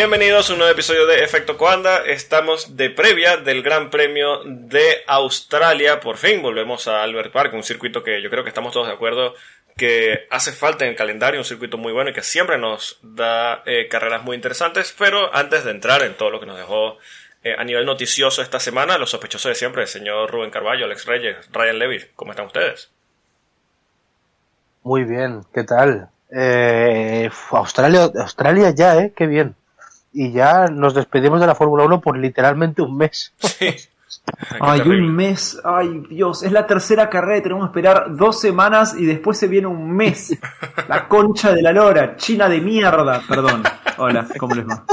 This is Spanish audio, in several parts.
Bienvenidos a un nuevo episodio de Efecto Coanda. Estamos de previa del Gran Premio de Australia. Por fin volvemos a Albert Park, un circuito que yo creo que estamos todos de acuerdo que hace falta en el calendario, un circuito muy bueno y que siempre nos da eh, carreras muy interesantes. Pero antes de entrar en todo lo que nos dejó eh, a nivel noticioso esta semana, los sospechosos de siempre, el señor Rubén Carballo, Alex Reyes, Ryan Levy, ¿cómo están ustedes? Muy bien, ¿qué tal? Eh, Australia, Australia ya, ¿eh? Qué bien y ya nos despedimos de la Fórmula 1 por literalmente un mes. Sí. Ay, un mes, ay Dios, es la tercera carrera tenemos que esperar dos semanas y después se viene un mes. La concha de la lora, China de mierda, perdón. Hola, ¿cómo les va?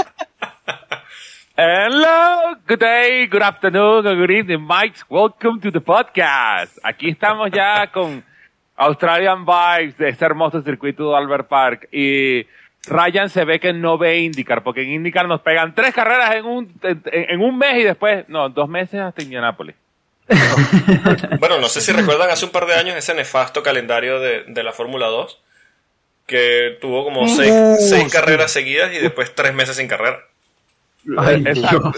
Hello, good day, good afternoon, good evening, Mike. Welcome to the podcast. Aquí estamos ya con Australian Bikes de este hermoso circuito de Albert Park y Ryan se ve que no ve IndyCar, porque en IndyCar nos pegan tres carreras en un, en, un mes y después, no, dos meses hasta Indianápolis. bueno, no sé si recuerdan hace un par de años ese nefasto calendario de, de la Fórmula 2, que tuvo como seis, seis carreras seguidas y después tres meses sin carrera. Ay, exacto,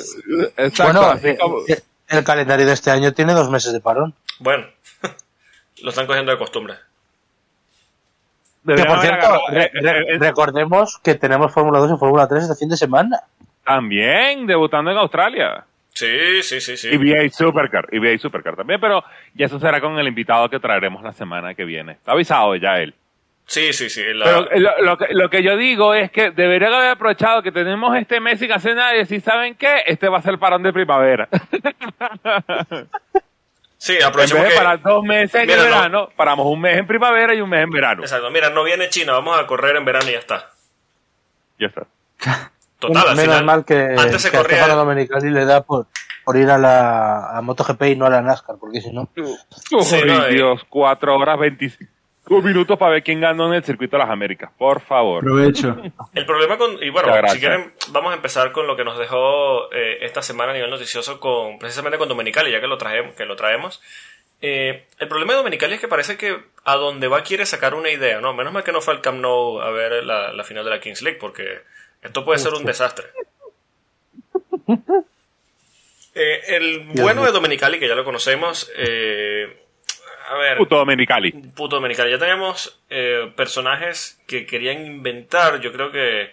bueno, eh, eh, el calendario de este año tiene dos meses de parón. Bueno, lo están cogiendo de costumbre. Que por cierto, eh, eh, recordemos que tenemos Fórmula 2 y Fórmula 3 este fin de semana. También, debutando en Australia. Sí, sí, sí, sí. Y VA Supercar, y VA Supercar también, pero ya eso será con el invitado que traeremos la semana que viene. Está avisado ya él. Sí, sí, sí. Pero lo, que, lo, que, yo digo es que deberían haber aprovechado que tenemos este mes sin hacer nada y decir, ¿saben qué? Este va a ser el parón de primavera. Sí, aprovechemos que... para dos meses en verano, paramos un mes en primavera y un mes en verano. Exacto. Mira, no viene China, vamos a correr en verano y ya está. Ya está. Total, al Menos mal que, antes se que corría... a Domenicali le da por, por ir a la a MotoGP y no a la NASCAR, porque si no... sí, no, Dios, cuatro horas veinticinco minutos para ver quién ganó en el circuito de las Américas, por favor. Aprovecho. El problema con. Y bueno, si quieren, vamos a empezar con lo que nos dejó eh, esta semana a nivel noticioso, con precisamente con Domenicali, ya que lo traemos. Que lo traemos. Eh, el problema de Domenicali es que parece que a donde va quiere sacar una idea, ¿no? Menos mal que no fue al Camp Nou a ver la, final de la Kings League, porque esto puede ser un desastre. Eh, el bueno de Domenicali, que ya lo conocemos, eh, a ver. Puto Domenicali. Puto Domenicali. Ya teníamos eh, personajes que querían inventar. Yo creo que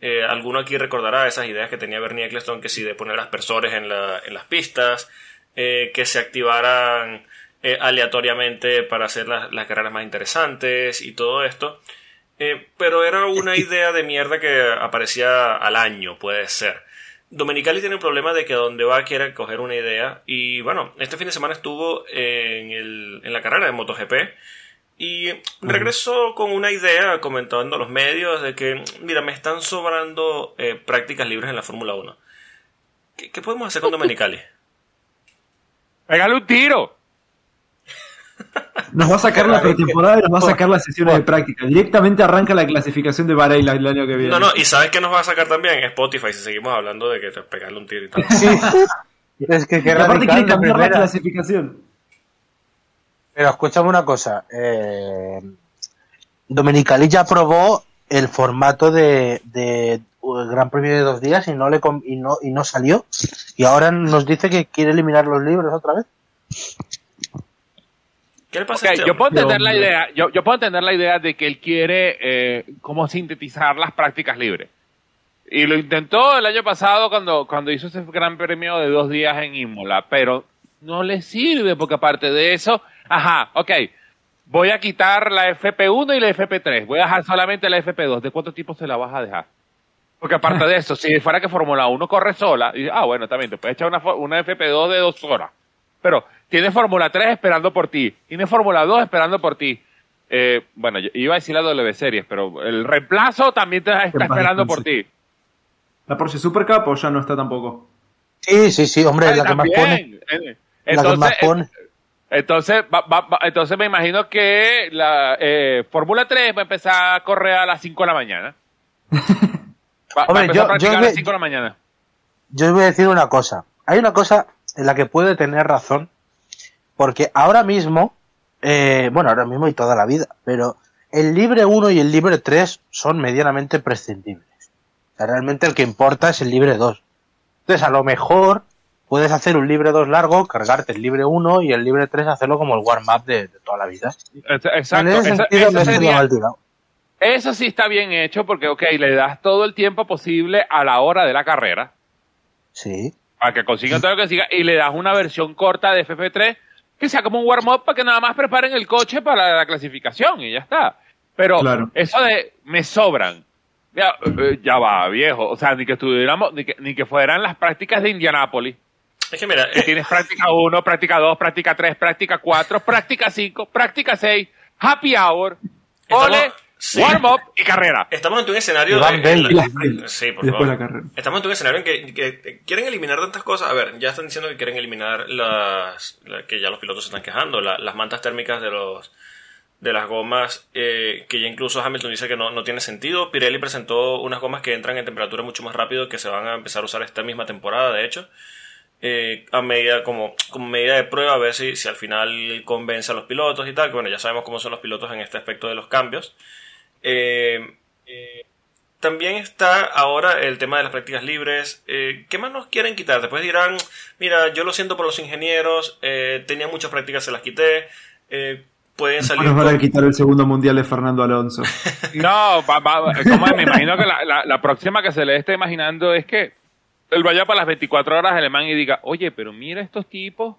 eh, alguno aquí recordará esas ideas que tenía Bernie Eccleston, que si de poner aspersores en, la, en las pistas, eh, que se activaran aleatoriamente para hacer las, las, carreras más interesantes y todo esto. pero era una idea de mierda que aparecía al año, puede ser. Domenicali tiene el problema de que donde va quiere coger una idea. Y bueno, este fin de semana estuvo en, el, en la carrera de MotoGP. Y regresó con una idea comentando a los medios de que, mira, me están sobrando eh, prácticas libres en la Fórmula 1. ¿Qué, ¿Qué, podemos hacer con Domenicali? Pégale un tiro. Nos va a sacar la pretemporada y nos va a sacar las sesiones de práctica. Directamente arranca la clasificación de Bahrein el año que viene. No, no, y ¿sabes qué nos va a sacar también? Spotify, si seguimos hablando de que te pegarle un tiro y tal. Sí. es que qué aparte quiere cambiar la clasificación. Pero escúchame una cosa. Eh, Domenicali ya probó el formato de, de Gran Premio de dos días y no, le, y, no, y no salió. Y ahora nos dice que quiere eliminar los libros otra vez. ¿Qué le pasa este yo puedo entender la idea, yo, yo, puedo entender la idea de que él quiere eh, como sintetizar las prácticas libres. Y lo intentó el año pasado cuando, cuando hizo ese gran premio de dos días en Imola, pero no le sirve porque aparte de eso, ajá, ok, voy a quitar la FP1 y la FP3, voy a dejar solamente la FP2, ¿de cuánto tiempo se la vas a dejar? Porque aparte de eso, si fuera que Fórmula 1 corre sola, y, ah, bueno, también te puedes echar una, una FP2 de dos horas. Pero tiene Fórmula 3 esperando por ti. Tiene Fórmula 2 esperando por ti. Eh, bueno, iba a decir la W Series, pero el reemplazo también te está esperando por ti. ¿La Porsche Super Cup o ya no está tampoco? Sí, sí, sí, hombre, la que más pone. Entonces, Entonces, entonces me imagino que la eh, Fórmula 3 va a empezar a correr a las 5 de la mañana. Va, hombre, yo, a yo a las 5 de la mañana. Yo os voy a decir una cosa. Hay una cosa en la que puede tener razón porque ahora mismo, eh, bueno, ahora mismo y toda la vida, pero el libre 1 y el libre 3 son medianamente prescindibles. realmente el que importa es el libre 2. Entonces, a lo mejor puedes hacer un libre 2 largo, cargarte el libre 1 y el libre 3 hacerlo como el warm-up de, toda la vida. Exacto. eso, eso, sí está bien hecho porque, ok, le das todo el tiempo posible a la hora de la carrera. Sí. Para que consigan todo lo que siga y le das una versión corta de FF3 que sea como un warm-up para que nada más preparen el coche para la clasificación y ya está. Pero eso de me sobran, ya, eh, ya, va, viejo. O sea, ni que estuviéramos, ni que, ni que fueran las prácticas de Indianápolis. Es que mira, eh, tienes práctica 1, práctica 2, práctica 3, práctica 4, práctica 5, práctica 6, happy hour, ole, warm up y carrera. Estamos ante un escenario de, sí, por favor. Estamos ante un escenario en que, quieren eliminar tantas cosas. A ver, ya están diciendo que quieren eliminar las, que ya los pilotos se están quejando, las mantas térmicas de los de las gomas eh, que ya incluso Hamilton dice que no, no, tiene sentido. Pirelli presentó unas gomas que entran en temperatura mucho más rápido que se van a empezar a usar esta misma temporada, de hecho. Eh, a medida como, como medida de prueba a ver si, si al final convence a los pilotos y tal, que bueno, ya sabemos cómo son los pilotos en este aspecto de los cambios. Eh, eh, también está ahora el tema de las prácticas libres. ¿Qué más nos quieren quitar? Después dirán, mira, yo lo siento por los ingenieros, tenía muchas prácticas, se las quité. pueden salir. Nos van a quitar el segundo mundial de Fernando Alonso. no, como me imagino que la, la, la próxima que se le esté imaginando es que él vaya para las 24 horas alemán y diga, oye, pero mira estos tipos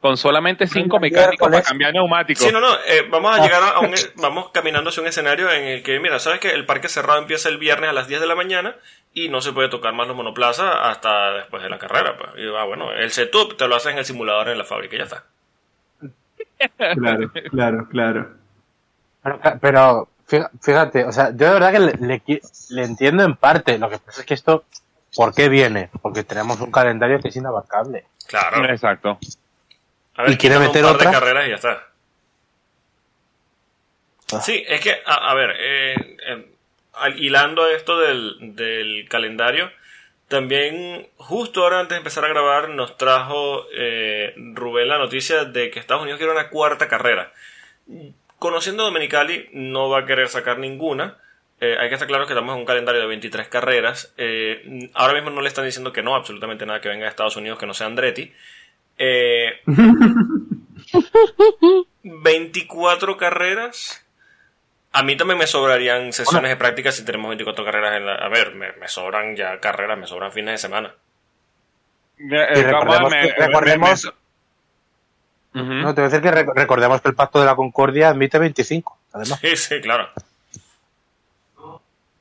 con solamente cinco mecánicos para cambiar neumáticos. Sí, no, no, eh, vamos a llegar a un, vamos caminando hacia un escenario en el que, mira, sabes que el parque cerrado empieza el viernes a las 10 de la mañana y no se puede tocar más los monoplazas hasta después de la carrera. Pues. Y, ah, bueno, el setup te lo haces en el simulador en la fábrica y ya está. Claro, claro, claro. Pero, fíjate, o sea, yo de verdad que le, le entiendo en parte. Lo que pasa es que esto ¿Por qué viene? Porque tenemos un calendario que es inabarcable. Claro. Exacto. A ver, y quiere meter un par de carreras y ya está. Ah. Sí, es que, a, ver, eh, eh, hilando esto del, calendario, también justo ahora antes de empezar a grabar nos trajo eh, Rubén la noticia de que Estados Unidos quiere una cuarta carrera. Conociendo a Domenicali, no va a querer sacar ninguna. Eh, hay que estar claro que estamos en un calendario de 23 carreras. Eh, ahora mismo no le están diciendo que no, absolutamente nada que venga de Estados Unidos que no sea Andretti. 24 eh, carreras. A mí también me sobrarían sesiones de práctica si tenemos 24 carreras en la... A ver, me, sobran ya carreras, me sobran fines de semana. recordemos, No, te voy a decir que recordemos que el Pacto de la Concordia admite 25, además. Sí, sí, claro.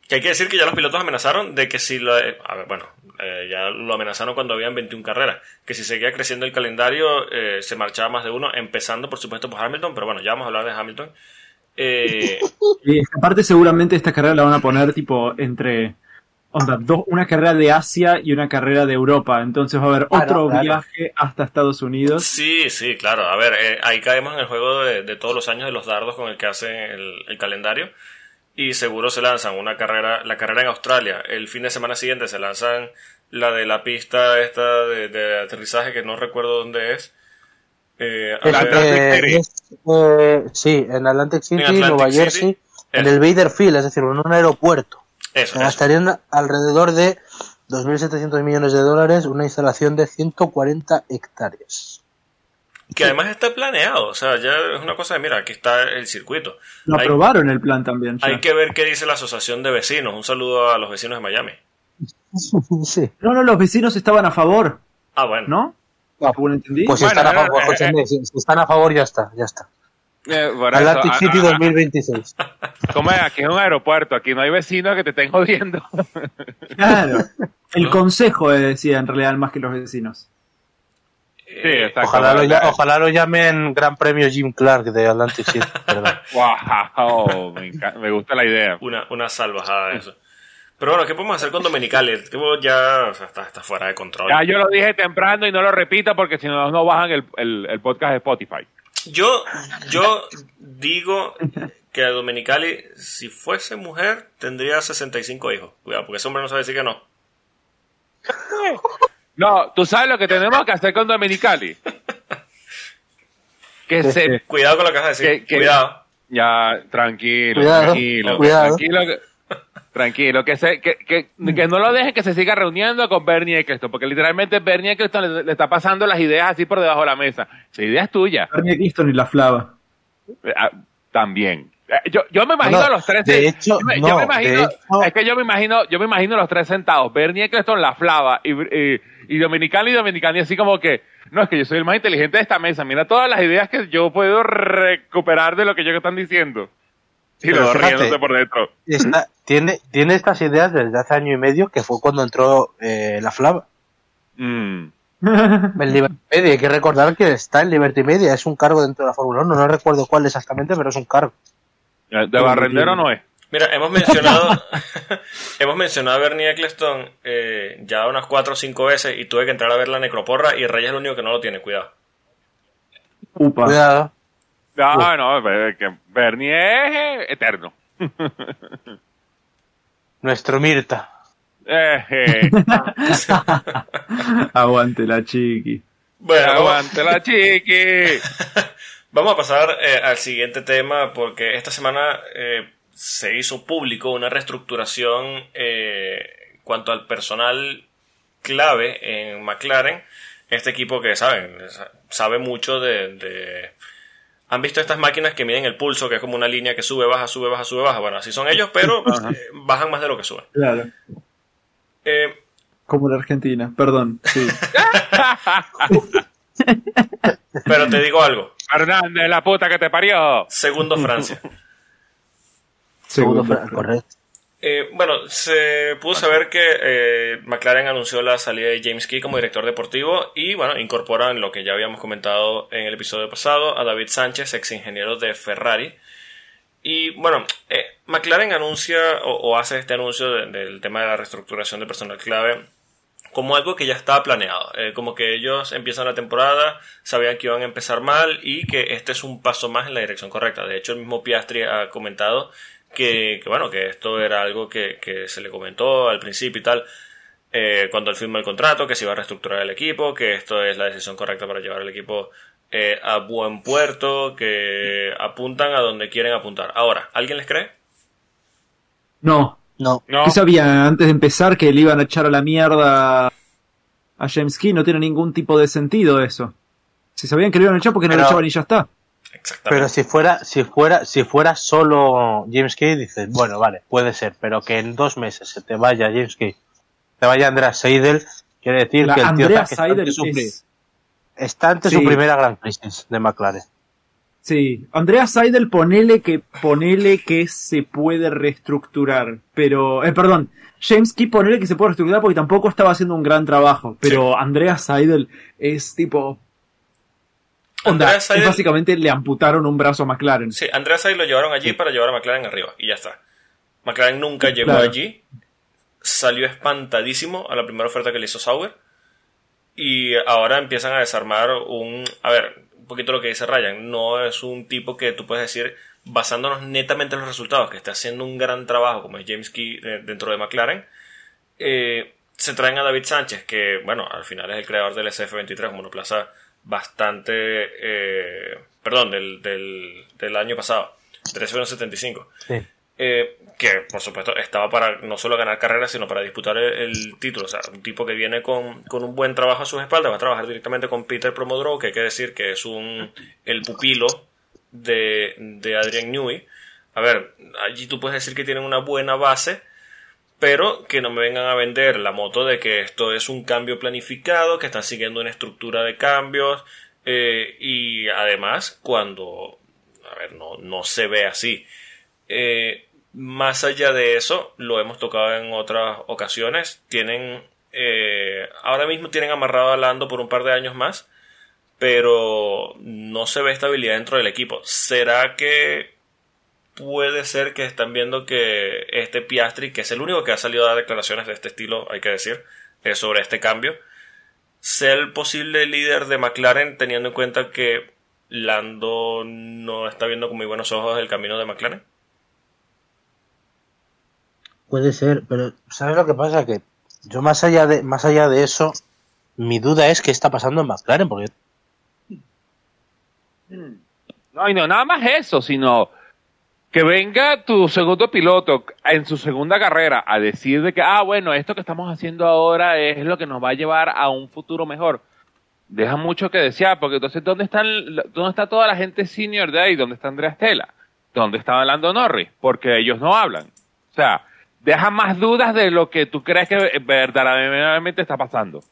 Que hay que decir que ya los pilotos amenazaron de que si lo. A ver, bueno, eh, ya lo amenazaron cuando habían 21 carreras. Que si seguía creciendo el calendario, eh, se marchaba más de uno, empezando por supuesto por Hamilton, pero bueno, ya vamos a hablar de Hamilton. Eh... Y aparte, seguramente esta carrera la van a poner tipo entre. Onda, dos, una carrera de Asia y una carrera de Europa. Entonces va a haber otro viaje hasta Estados Unidos. Sí, sí, claro. A ver, eh, ahí caemos en el juego de, todos los años de los dardos con el que hacen el calendario y seguro se lanzan una carrera, la carrera en Australia. El fin de semana siguiente se lanzan la de la pista esta de, aterrizaje que no recuerdo dónde es. Eh, eh, eh, sí, en Atlantic City, Nueva Jersey, en el Bader Field, es decir, en un aeropuerto. Eso, gastarían alrededor de 2.700 millones de dólares una instalación de 140 hectáreas. Que además está planeado, o sea, ya es una cosa de, mira, aquí está el circuito. Lo aprobaron el plan también. Hay que ver qué dice la Asociación de Vecinos. Un saludo a los vecinos de Miami. Sí. No, no, los vecinos estaban a favor. Ah, bueno. ¿No? Ah, pues si, están, a favor, eh, eh, si están a favor, ya está, ya está. Eh, Atlantic ah, City 2026. ¿Cómo es? Aquí es un aeropuerto, aquí no hay vecinos que te estén jodiendo. Claro. El consejo decía en realidad más que los vecinos. Eh, ojalá, lo, ojalá, lo, llamen Gran Premio Jim Clark de Atlantic City. wow, me, gusta la idea. Una, una salvajada de eso. Pero bueno, ¿qué podemos hacer con Domenicali? ya está, está, fuera de control. Ya yo lo dije temprano y no lo repito porque si no, no bajan el, el, podcast de Spotify. Yo, yo digo que a Domenicali, si fuese mujer, tendría 65 hijos. Cuidado, porque ese hombre no sabe decir que no. No, tú sabes lo que tenemos que hacer con Dominicali. Que se, cuidado con lo que vas a decir. cuidado. Ya, tranquilo, tranquilo, tranquilo. Tranquilo, que, se, que, que, que, no lo dejen que se siga reuniendo con Bernie Eccleston, porque literalmente Bernie Eccleston le, le, está pasando las ideas así por debajo de la mesa. Esa idea es tuya. Bernie Eccleston y la Flava. Ah, también. Eh, yo, yo me imagino No, los tres. de hecho, yo no, yo me imagino, de hecho- es que yo me imagino, yo me imagino los tres sentados, Bernie Eccleston, la Flava y, y, y Dominicani y Dominicani así como que, no, es que yo soy el más inteligente de esta mesa, mira todas las ideas que yo puedo recuperar de lo que ellos están diciendo. Y riéndose por dentro. Tiene, tiene estas ideas desde hace año y medio, que fue cuando entró eh, la Flava. Mm. En Liberty Media. Hay que recordar que está en Liberty Media, es un cargo dentro de la Fórmula 1. No recuerdo cuál exactamente, pero es un cargo. De barrendero no es. Mira, hemos mencionado, hemos mencionado a Bernie Eccleston eh, ya unas cuatro o cinco veces y tuve que entrar a ver la necroporra y Reyes es el único que no lo tiene, cuidado. Upa. Cuidado. No, no, eh, que Bernie es eh, eterno. Nuestro Mirta. Eh, eh. Aguante la chiqui. Bueno, Aguante la chiqui. Vamos a pasar eh, al siguiente tema porque esta semana eh, se hizo público una reestructuración eh, cuanto al personal clave en McLaren. Este equipo que saben, sabe mucho de, de- ¿Han visto estas máquinas que miden el pulso, que es como una línea que sube, baja, sube, baja, sube, baja? Bueno, así son ellos, pero bajan más de lo que suben. Claro. Eh, Como la Argentina, perdón. Sí. pero te digo algo. Hernández, la puta que te parió. Segundo Francia. Segundo, Segundo. Fra- correcto. Eh, bueno, se pudo saber que eh, McLaren anunció la salida de James Key como director deportivo y bueno, incorporan lo que ya habíamos comentado en el episodio pasado a David Sánchez, ex ingeniero de Ferrari. Y bueno, eh, McLaren anuncia o, o hace este anuncio de- del tema de la reestructuración de personal clave como algo que ya estaba planeado. Eh, como que ellos empiezan la temporada, sabían que iban a empezar mal y que este es un paso más en la dirección correcta. De hecho, el mismo Piastri ha comentado que, que, bueno, que esto era algo que, que se le comentó al principio y tal, eh, cuando él firmó el contrato, que se iba a reestructurar el equipo, que esto es la decisión correcta para llevar el equipo eh, a buen puerto, que apuntan a donde quieren apuntar. Ahora, ¿alguien les cree? No. No. No, ¿Qué sabía antes de empezar que le iban a echar a la mierda a James Key? No tiene ningún tipo de sentido eso. Si sabían que le iban a echar, porque no Pero- le echaban y ya está? Exactamente. Pero si fuera, si fuera, si fuera solo James Key, dices, bueno, vale, puede ser, pero que en dos meses se te vaya James Key, te vaya Andreas Seidel, quiere decir La que el tío Andrea está, que está ante Seidel su, pri- es... está ante Sí. su primera gran crisis de McLaren. Sí, Andrea Seidel ponele que ponele que se puede reestructurar, pero eh, perdón, James Key ponele que se puede reestructurar porque tampoco estaba haciendo un gran trabajo, pero Andrea Seidel es tipo onda, Andrea es Seidel- básicamente le amputaron un brazo a McLaren. Sí, Andreas Seidel lo llevaron allí para llevar a McLaren arriba y ya está. McLaren nunca llegó Claro. allí, salió espantadísimo a la primera oferta que le hizo Sauber y ahora empiezan a desarmar un... A ver, un poquito lo que dice Ryan, no es un tipo que tú puedes decir basándonos netamente en los resultados, que está haciendo un gran trabajo como es James Key eh, dentro de McLaren. Eh, se traen a David Sánchez, que bueno, al final es el creador del SF23, monoplaza bastante, eh, perdón, del, del, del año pasado, del SF75. Sí. Eh, que por supuesto estaba para no solo ganar carreras, sino para disputar el, título. O sea, un tipo que viene con, con un buen trabajo a sus espaldas, va a trabajar directamente con Peter Promodrow, que hay que decir que es un el pupilo de, de Adrian Newey. A ver, allí tú puedes decir que tienen una buena base, pero que no me vengan a vender la moto de que esto es un cambio planificado, que están siguiendo una estructura de cambios, eh, y además cuando, a ver, no, no se ve así. Eh, más allá de eso, lo hemos tocado en otras ocasiones, tienen, eh, ahora mismo tienen amarrado a Lando por un par de años más, pero no se ve estabilidad dentro del equipo. ¿Será que puede ser que están viendo que este Piastri, que es el único que ha salido a dar declaraciones de este estilo, hay que decir, eh, sobre este cambio, sea el posible líder de McLaren teniendo en cuenta que Lando no está viendo con muy buenos ojos el camino de McLaren? Puede ser, pero ¿sabes lo que pasa? Que yo más allá de, más allá de eso, mi duda es qué está pasando en McLaren, porque No, y no nada más eso, sino que venga tu segundo piloto en su segunda carrera a decir de que, ah, bueno, esto que estamos haciendo ahora es lo que nos va a llevar a un futuro mejor. Deja mucho que desear, porque entonces, ¿dónde, están, dónde está toda la gente senior de ahí? ¿Dónde está Andrea Stella? ¿Dónde está hablando Norris? Porque ellos no hablan. O sea, deja más dudas de lo que tú crees que verdaderamente está pasando.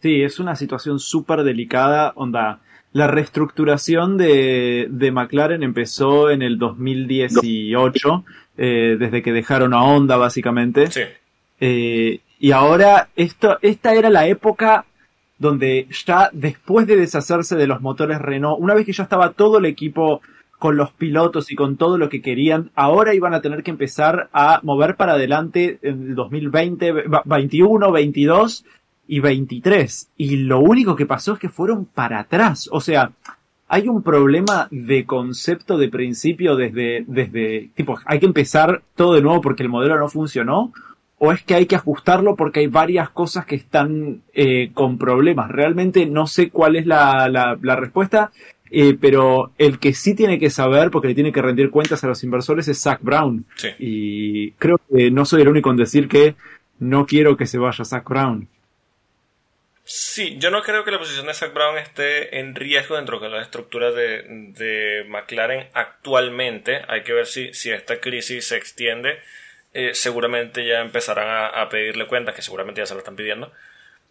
Sí, es una situación súper delicada, onda la reestructuración de, de McLaren empezó en el 2018, eh, desde que dejaron a Honda básicamente. Sí. Eh, y ahora esto, esta era la época donde ya después de deshacerse de los motores Renault, una vez que ya estaba todo el equipo con los pilotos y con todo lo que querían, ahora iban a tener que empezar a mover para adelante en el 2020, 21, 22 y 23. Y lo único que pasó es que fueron para atrás. O sea, hay un problema de concepto de principio desde, desde, tipo, hay que empezar todo de nuevo porque el modelo no funcionó. O es que hay que ajustarlo porque hay varias cosas que están eh, con problemas. Realmente no sé cuál es la, la, respuesta. Eh, pero el que sí tiene que saber, porque le tiene que rendir cuentas a los inversores, es Zach Brown. Y creo que no soy el único en decir que no quiero que se vaya Zach Brown. Sí, yo no creo que la posición de Zach Brown esté en riesgo dentro de la estructura de, de McLaren actualmente. Hay que ver si, si esta crisis se extiende. Eh, seguramente ya empezarán a, pedirle cuentas, que seguramente ya se lo están pidiendo.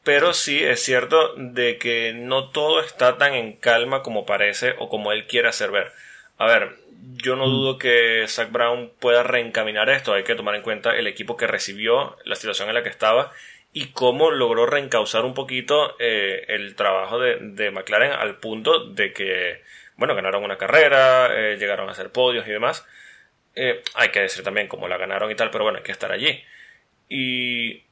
Pero sí es cierto de que no todo está tan en calma como parece o como él quiere hacer ver. A ver, yo no mm. dudo que Zach Brown pueda reencaminar esto. Hay que tomar en cuenta el equipo que recibió, la situación en la que estaba y cómo logró reencauzar un poquito eh, el trabajo de, de, McLaren al punto de que, bueno, ganaron una carrera, eh, llegaron a hacer podios y demás. Eh, hay que decir también cómo la ganaron y tal, pero bueno, hay que estar allí. Y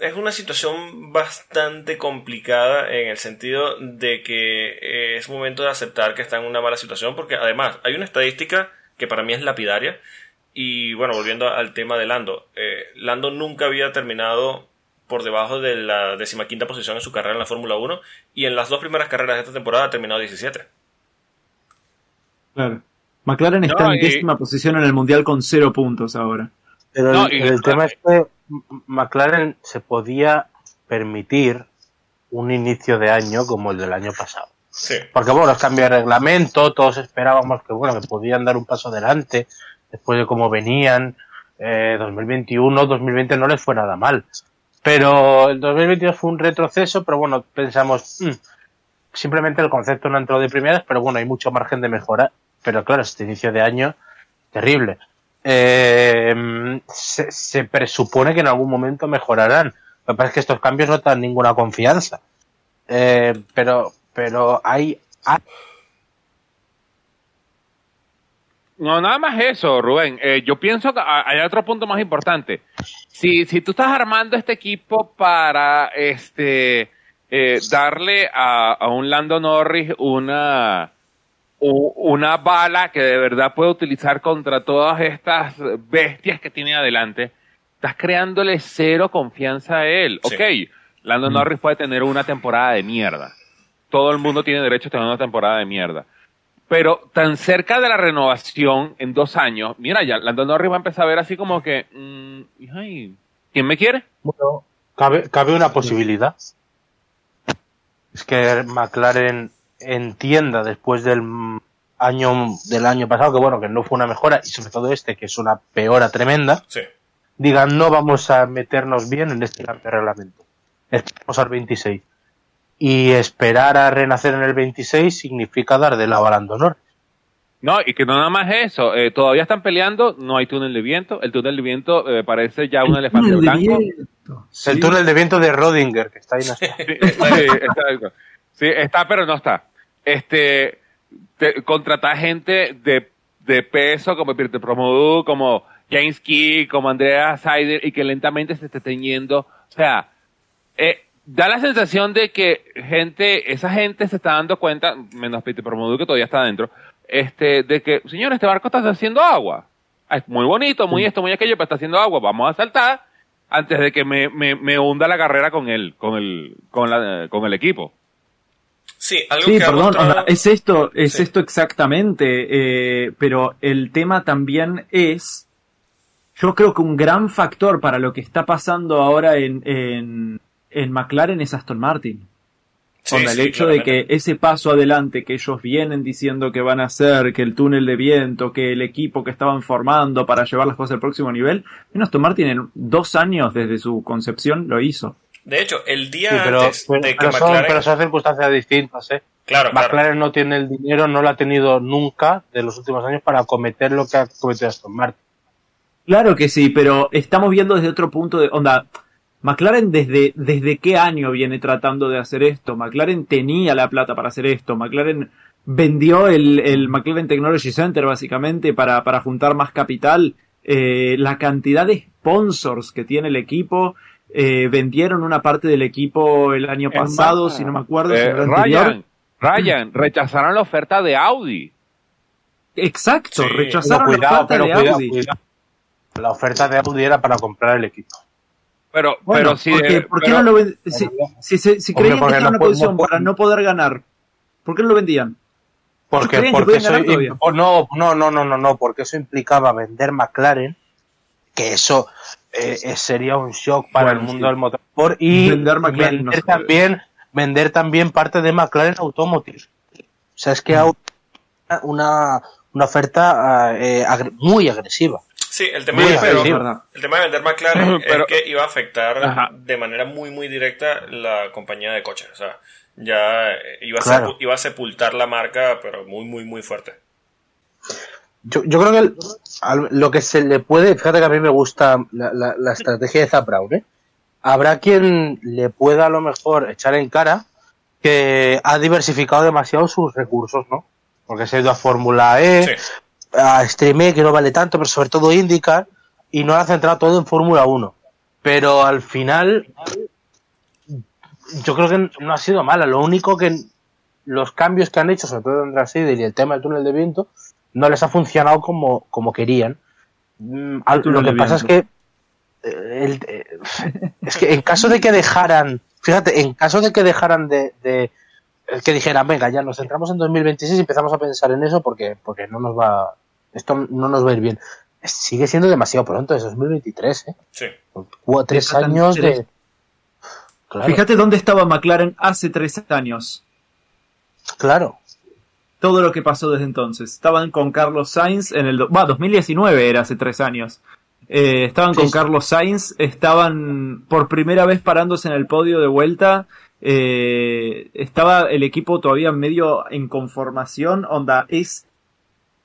es una situación bastante complicada en el sentido de que es momento de aceptar que está en una mala situación porque además hay una estadística que para mí es lapidaria y bueno, volviendo al tema de Lando, eh, Lando nunca había terminado por debajo de la decimaquinta posición en su carrera en la Fórmula 1 y en las dos primeras carreras de esta temporada ha terminado 17. Claro. McLaren está en décima posición en el Mundial con cero puntos ahora. Pero el, tema es que McLaren se podía permitir un inicio de año como el del año pasado. Sí. Porque bueno, los cambios de reglamento, todos esperábamos que bueno, que podían dar un paso adelante, después de cómo venían, eh, 2021, 2020 no les fue nada mal. Pero el 2022 fue un retroceso, pero bueno, pensamos, mm, simplemente el concepto no entró de primeras, pero bueno, hay mucho margen de mejora. Pero claro, este inicio de año, terrible. Eh, se, presupone que en algún momento mejorarán. Lo que pasa es que estos cambios no dan ninguna confianza. Eh, pero, pero hay, hay No, nada más eso, Rubén. Eh, yo pienso que hay otro punto más importante. Si, si tú estás armando este equipo para este eh, darle a, a, un Lando Norris una, una bala que de verdad puede utilizar contra todas estas bestias que tiene adelante, estás creándole cero confianza a él. Ok, Lando mm. Norris puede tener una temporada de mierda. Todo el mundo tiene derecho a tener una temporada de mierda pero tan cerca de la renovación en dos años, mira, ya Lando Norris va a empezar a ver así como que, mm, ¿quién me quiere? Bueno, cabe, cabe una posibilidad. Es que McLaren entienda después del año del año pasado que bueno que no fue una mejora y sobre todo este que es una peora tremenda sí. digan no vamos a meternos bien en este cambio de reglamento esperamos al 26 y esperar a renacer en el 26 significa dar de lado al honor. No, y que no nada más eso, eh, todavía están peleando, no hay túnel de viento, el túnel de viento eh, parece ya un elefante blanco. El túnel de viento de Rodinger, que está ahí. Está. Está, sí, está, pero no está. Este, contratar gente de, de peso como Peter Promodu, como James Key, como Andrea Sider, y que lentamente se esté teñiendo. O sea, eh, da la sensación de que gente, esa gente se está dando cuenta, menos Peter Promodu que todavía está adentro, este, de que, señor, este barco está haciendo agua. Es muy bonito, muy esto, muy aquello, pero está haciendo agua. Vamos a saltar antes de que me, me, me hunda la carrera con él, con el, con la, con el equipo. Sí, algo Sí, que ha perdón, mostrado- es esto, es Sí. esto exactamente, eh, pero el tema también es, yo creo que un gran factor para lo que está pasando ahora en, en, en McLaren es Aston Martin. Sí, Onda, el hecho de que ese paso adelante que ellos vienen diciendo que van a hacer, que el túnel de viento, que el equipo que estaban formando para llevar las cosas al próximo nivel, Aston Martin en dos años desde su concepción lo hizo. De hecho, el día Sí, pero, antes pero- de que pero son, McLaren... pero son circunstancias distintas, ¿eh? Claro, claro. McLaren no tiene el dinero, no lo ha tenido nunca de los últimos años para cometer lo que ha cometido Aston Martin. Claro que sí, pero estamos viendo desde otro punto de onda. McLaren desde, desde qué año viene tratando de hacer esto. McLaren tenía la plata para hacer esto. McLaren vendió el, el McLaren Technology Center básicamente para, para juntar más capital. Eh, la cantidad de sponsors que tiene el equipo. Eh, vendieron una parte del equipo el año Es pasado, más, si no me acuerdo. si Eh, no el anterior. Ryan, Ryan, rechazaron la oferta de Audi. Exacto, Sí. rechazaron la oferta pero de cuidado, Audi. cuidado. La oferta de Audi era para comprar el equipo. Pero, Bueno, pero sí. ¿por qué, eh, por qué pero- no lo si, si, se- si Hombre, creían que porque no una posición no para no poder ganar, ¿por qué no lo vendían? Porque, porque eso, oh, no, no, no, no, no, no, porque eso implicaba vender McLaren, que eso eh, eh, sería un shock para Bueno, el mundo sí. del motorsport y Vender McLaren vender no se puede. también, vender también parte de McLaren Automotive. O sea, es que Mm. una, una oferta eh, agre- muy agresiva. Sí, el tema, de, pero, el tema de vender McLaren Pero- es que iba a afectar Ajá. de manera muy muy directa la compañía de coches. O sea, ya iba a, Claro. sepu- iba a sepultar la marca, pero muy muy muy fuerte. Yo, yo creo que el- al- lo que se le puede, fíjate que a mí me gusta la, la- la estrategia de Zap Brown, ¿eh? Habrá quien le pueda a lo mejor echar en cara que ha diversificado demasiado sus recursos, ¿no? Porque se ha ido a Fórmula E, Sí. a Stream E, que no vale tanto, pero sobre todo IndyCar, y no ha centrado todo en Fórmula 1. Pero al final, yo creo que no ha sido mala. Lo único que los cambios que han hecho, sobre todo en Brasil y el tema del túnel de viento, no les ha funcionado como, como querían. Mm, al- lo que pasa es que eh, el- eh, es que en caso de que dejaran, fíjate, en caso de que dejaran de, de- que dijeran, venga, ya nos centramos en 2026 y empezamos a pensar en eso porque, porque no nos va, esto no nos va a ir bien. Sigue siendo demasiado pronto, es 2023, ¿eh? Sí. Cu- Tres años tres. de... Claro, Fíjate dónde estaba McLaren hace tres años. claro. Todo lo que pasó desde entonces. Estaban con Carlos Sainz en el... Va, 2019 era hace tres años. Eh, estaban Sí, con. Carlos Sainz, estaban por primera vez parándose en el podio de vuelta. eh, estaba el equipo todavía medio en conformación. Onda, es.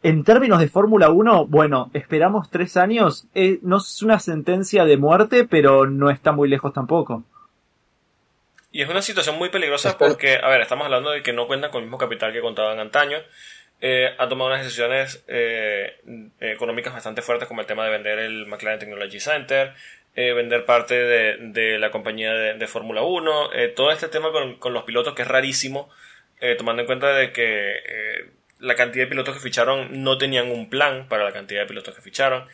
En términos de Fórmula 1, bueno, esperamos tres años. eh, no es una sentencia de muerte, pero no está muy lejos tampoco. Y es una situación muy peligrosa porque, a ver, estamos hablando de que no cuentan con el mismo capital que contaban antaño. Eh, ha tomado unas decisiones eh, económicas bastante fuertes como el tema de vender el McLaren Technology Center, eh, vender parte de, de la compañía de, de Fórmula 1, eh, todo este tema con, con los pilotos que es rarísimo, tomando en cuenta de que la cantidad de pilotos que ficharon no tenían un plan para la cantidad de pilotos que ficharon.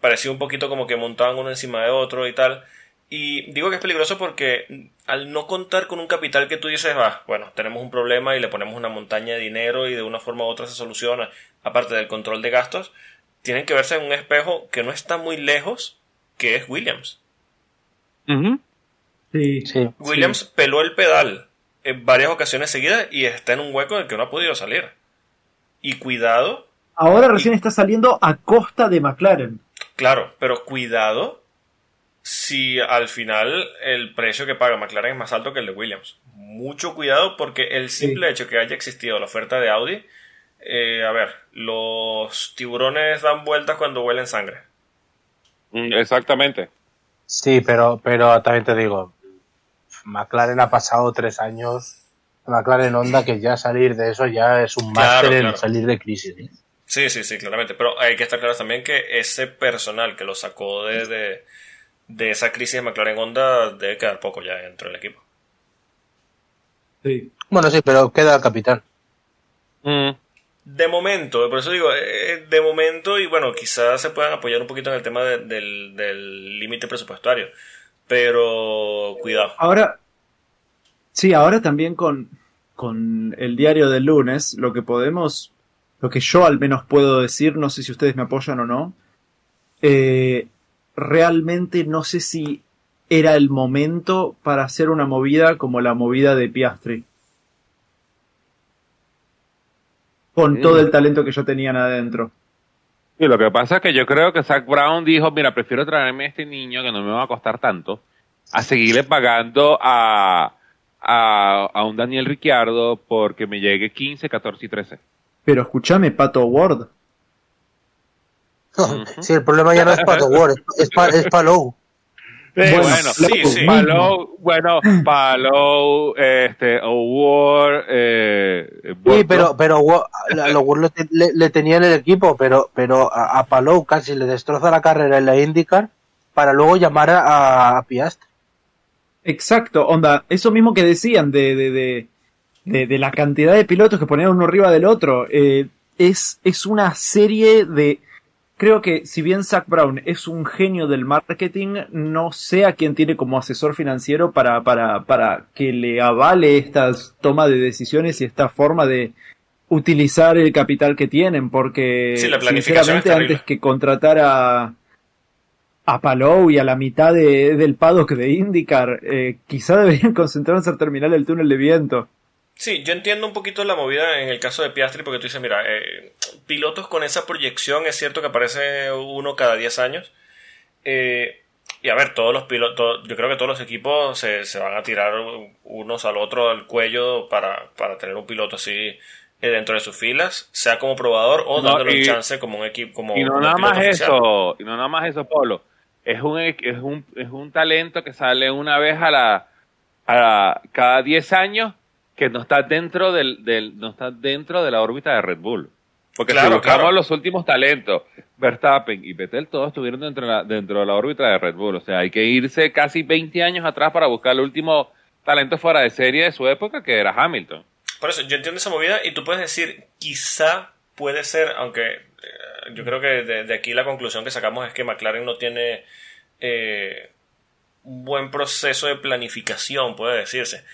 Parecía un poquito como que montaban uno encima de otro y tal. Y digo que es peligroso porque al no contar con un capital que tú dices, va, bueno, tenemos un problema y le ponemos una montaña de dinero y de una forma u otra se soluciona, aparte del control de gastos, tienen que verse en un espejo que no está muy lejos, que es Williams. Sí. Sí. Williams peló el pedal en varias ocasiones seguidas y está en un hueco en el que no ha podido salir. Y cuidado, Ahora recién está saliendo a costa de McLaren. claro, pero cuidado si al final el precio que paga McLaren es más alto que el de Williams. Mucho cuidado porque el simple hecho que haya existido la oferta de Audi, eh, a ver, los tiburones dan vueltas cuando huelen sangre. Mm, Exactamente. Sí, pero, pero también te digo, McLaren ha pasado tres años, McLaren Honda, que ya salir de eso ya es un Claro, máster en claro. salir de crisis. ¿eh? Sí, sí, sí, claramente. Pero hay que estar claro también que ese personal que lo sacó de, de esa crisis de McLaren Honda debe quedar poco ya dentro del equipo. Sí. Bueno, sí, pero queda el capitán. Mm. De momento, por eso digo, eh, de momento, y bueno, quizás se puedan apoyar un poquito en el tema de- del del límite presupuestario. Pero cuidado. Ahora, sí, ahora también con, con el diario del lunes, lo que podemos, lo que yo al menos puedo decir, no sé si ustedes me apoyan o no, eh, realmente no sé si era el momento para hacer una movida como la movida de Piastri. Con todo el talento que yo tenían adentro. Y lo que pasa es que yo creo que Zach Brown dijo, mira, prefiero traerme a este niño que no me va a costar tanto, a seguirle pagando a, a, un Daniel Ricciardo porque me llegue 15, 14 y 13. Pero escúchame, Pato Ward. Sí, el problema ya no es Pato Ward, es, es, Palou. bueno, sí, sí. Palou, bueno, Palou, este, Award, eh, Sí, pero, pero Award le, le, tenía en el equipo, pero, pero a, Palou casi le destroza la carrera en la IndyCar para luego llamar a, a Piastri. Exacto, onda, eso mismo que decían de, de, de, de, la cantidad de pilotos que ponían uno arriba del otro. Eh, es, es una serie de... Creo que si bien Zach Brown es un genio del marketing, no sé a quién tiene como asesor financiero para, para, para que le avale esta toma de decisiones y esta forma de utilizar el capital que tienen, porque sinceramente antes que contratar a, a Palou y a la mitad de, del paddock de IndyCar, eh, quizá deberían concentrarse en terminar el túnel de viento. Sí, yo entiendo un poquito la movida en el caso de Piastri porque tú dices, mira, eh, pilotos con esa proyección es cierto que aparece uno cada 10 años. Eh, y a ver, todos los pilotos, yo creo que todos los equipos se, se van a tirar unos al otro al cuello para, para tener un piloto así dentro de sus filas, sea como probador o dándole un chance como un equipo. Como, y no nada más eso, y no nada más eso, Polo es un, es un, es un talento que sale una vez a la, a cada 10 años que no está dentro del, del, no está dentro de la órbita de Red Bull. Porque si buscamos los últimos talentos, Verstappen y Vettel todos estuvieron dentro de, la, dentro de la órbita de Red Bull. O sea, hay que irse casi 20 años atrás para buscar el último talento fuera de serie de su época, que era Hamilton. Por eso, yo entiendo esa movida y tú puedes decir, quizá puede ser, aunque eh, yo creo que de, aquí la conclusión que sacamos es que McLaren no tiene eh, un buen proceso de planificación, puede decirse.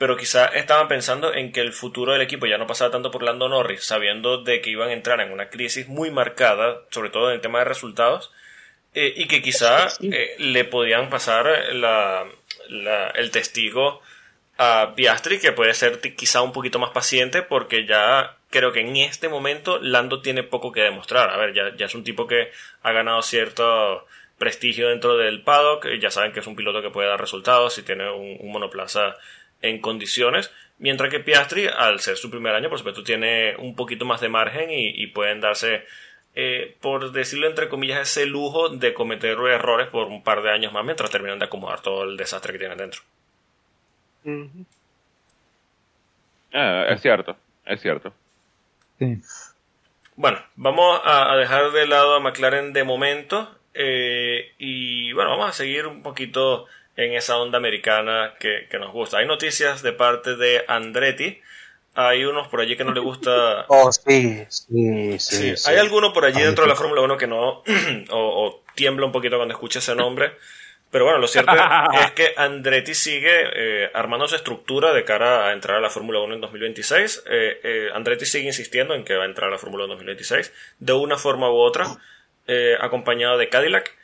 Pero quizá estaban pensando en que el futuro del equipo ya no pasaba tanto por Lando Norris, sabiendo de que iban a entrar en una crisis muy marcada, sobre todo en el tema de resultados, eh, y que quizá eh, le podían pasar la, el testigo a Piastri, que puede ser quizá un poquito más paciente, porque ya creo que en este momento Lando tiene poco que demostrar. A ver, ya, ya es un tipo que ha ganado cierto prestigio dentro del paddock, ya saben que es un piloto que puede dar resultados si tiene un, monoplaza en condiciones, mientras que Piastri, al ser su primer año, por supuesto, tiene un poquito más de margen y, pueden darse, eh, por decirlo entre comillas, ese lujo de cometer errores por un par de años más mientras terminan de acomodar todo el desastre que tienen dentro. Ah, es cierto, es cierto. Bueno, vamos a dejar de lado a McLaren de momento eh, y bueno, vamos a seguir un poquito en esa onda americana que, nos gusta. Hay noticias de parte de Andretti. Hay unos por allí que no le gusta. Oh, sí, sí, sí. Hay alguno por allí dentro de la Fórmula 1 que no. o, tiembla un poquito cuando escucha ese nombre. Pero bueno, lo cierto es que Andretti sigue eh, armando su estructura de cara a entrar a la Fórmula 1 en 2026. Eh, Andretti sigue insistiendo en que va a entrar a la Fórmula 1 en 2026 de una forma u otra. Eh, acompañado de Cadillac.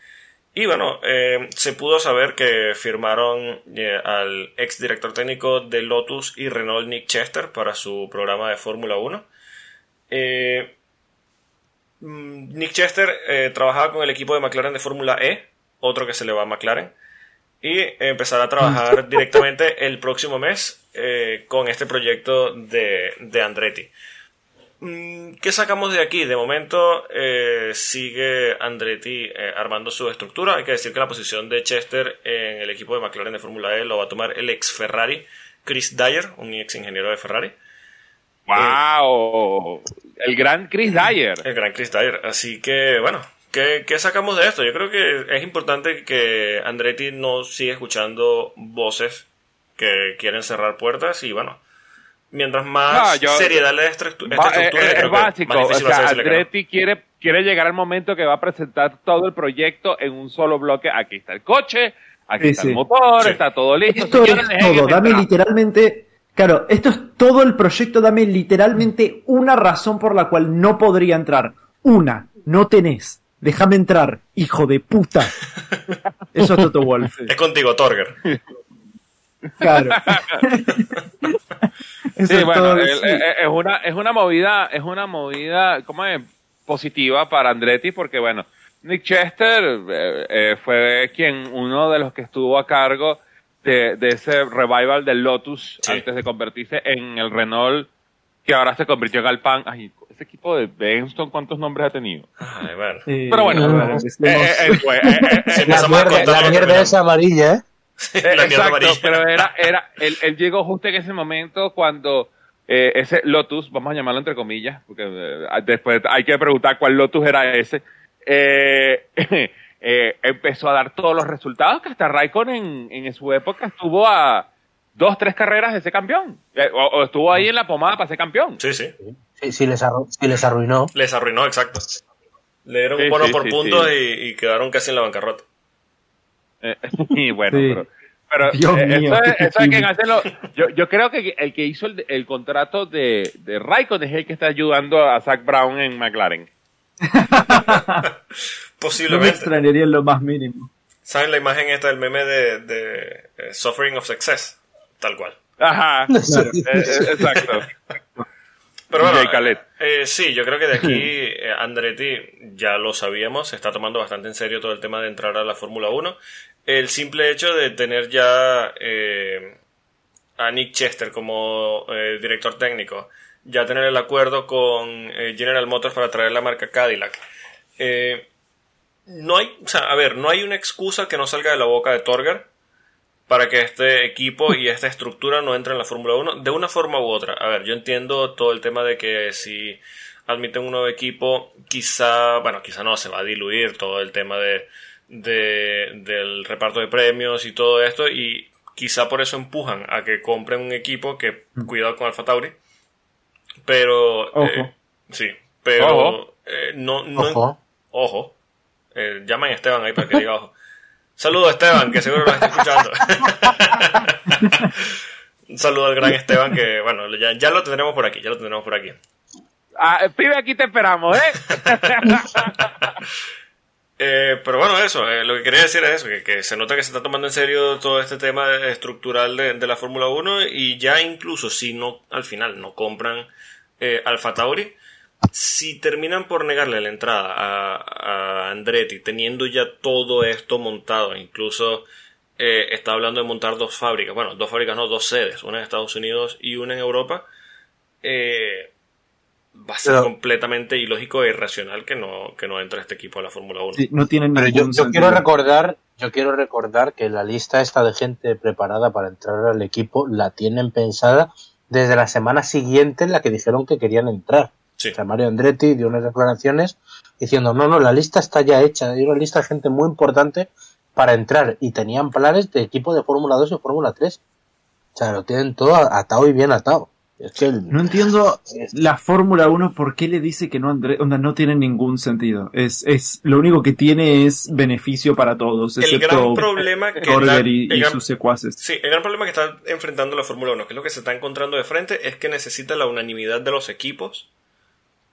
Y bueno, eh, se pudo saber que firmaron eh, al ex director técnico de Lotus y Renault Nick Chester para su programa de Fórmula 1. Mm, Nick Chester trabajaba con el equipo de McLaren de Fórmula E, otro que se le va a McLaren, y empezará a trabajar directamente el próximo mes con este proyecto de, de Andretti. Mm, ¿Qué sacamos de aquí? De momento eh, sigue Andretti eh, armando su estructura. Hay que decir que la posición de Chester en el equipo de McLaren de Fórmula E lo va a tomar el ex Ferrari, Chris Dyer, un ex ingeniero de Ferrari. ¡Wow! el gran Chris Dyer. El gran Chris Dyer. Así que, bueno, ¿qué, ¿qué, sacamos de esto? Yo creo que es importante que Andretti no siga escuchando voces que quieren cerrar puertas y, bueno, mientras más seriedad le esta estructura, es, básico. O sea, Andretti quiere, quiere llegar al momento que va a presentar todo el proyecto en un solo bloque. Aquí está el coche, aquí está el motor, está todo listo. Esto es todo. Dame literalmente, Claro, esto es todo el proyecto. Dame literalmente una razón por la cual no podría entrar. Una, no tenés. Déjame entrar, hijo de puta. Eso es Toto Wolf. Es contigo, Torger. Claro. sí, bueno, es, una, es una movida, es una movida, ¿cómo es? Positiva para Andretti porque, bueno, Nick Chester eh, eh, fue quien, uno de los que estuvo a cargo de, ese revival del Lotus antes de convertirse en el Renault que ahora se convirtió en Alpan. Ay, ese equipo de Benston, ¿cuántos nombres ha tenido? Ay, bueno. Pero bueno, la mierda es amarilla, ¿eh? Exacto, pero era, era, él, él, llegó justo en ese momento cuando eh, ese Lotus, vamos a llamarlo entre comillas, porque eh, después hay que preguntar cuál Lotus era ese, eh, eh, empezó a dar todos los resultados que hasta Raikkonen en, en su época estuvo a dos, tres carreras de ser campeón, o, estuvo ahí en la pomada para ser campeón. Sí, sí. Sí, sí les, les arruinó. Les arruinó, exacto. Le dieron un bono por puntos y, y, quedaron casi en la bancarrota. Eh, y bueno, pero, pero eh, eso, es, quien hace lo, yo, yo, creo que el que hizo el, el contrato de, de Raikkonen es el que está ayudando a Zach Brown en McLaren. Posiblemente. No me extrañaría en lo más mínimo. ¿Saben la imagen esta del meme de, de eh, Suffering of Success? Tal cual. Ajá, claro, exacto. Pero bueno, eh, sí, yo creo que de aquí eh, Andretti ya lo sabíamos, se está tomando bastante en serio todo el tema de entrar a la Fórmula 1. El simple hecho de tener ya eh, a Nick Chester como director técnico, ya tener el acuerdo con General Motors para traer la marca Cadillac. no hay, o sea, a ver, no hay una excusa que no salga de la boca de Torger para que este equipo y esta estructura no entre en la Fórmula 1 de una forma u otra. A ver, yo entiendo todo el tema de que si admiten un nuevo equipo, quizá, bueno, quizá no, se va a diluir todo el tema de, del reparto de premios y todo esto y quizá por eso empujan a que compren un equipo que, mm. cuidado con Alfa Tauri, pero, eh, sí, pero eh, no, no, ojo, eh, llaman a Esteban ahí para que diga ojo. Saludo a Esteban, que seguro lo está escuchando. Un saludo al gran Esteban, que bueno, ya, lo tendremos por aquí, ya lo tendremos por aquí. Ah, pibe, aquí te esperamos, ¿eh? eh pero bueno, eso, eh, lo que quería decir es eso, que, se nota que se está tomando en serio todo este tema estructural de, la Fórmula 1 y ya incluso si no, al final no compran eh, Alfa Tauri, si terminan por negarle la entrada a, Andretti, teniendo ya todo esto montado, incluso eh, está hablando de montar dos fábricas, bueno, dos fábricas no, dos sedes, una en Estados Unidos y una en Europa, eh, va a ser completamente ilógico e irracional que no, que no entre este equipo a la Fórmula 1. no tienen Pero yo, yo quiero recordar, yo quiero recordar que la lista esta de gente preparada para entrar al equipo la tienen pensada desde la semana siguiente en la que dijeron que querían entrar. Sí. O sea, Mario Andretti dio unas declaraciones diciendo, no, no, la lista está ya hecha, hay una lista de gente muy importante para entrar y tenían planes de equipo de Fórmula 2 y Fórmula 3. O sea, lo tienen todo atado y bien atado. Es que No entiendo la Fórmula 1 por qué le dice que no André, onda, no tiene ningún sentido. Es, es, lo único que tiene es beneficio para todos, el gran problema que y, sus secuaces. Sí, el gran problema que está enfrentando la Fórmula 1, que es lo que se está encontrando de frente, es que necesita la unanimidad de los equipos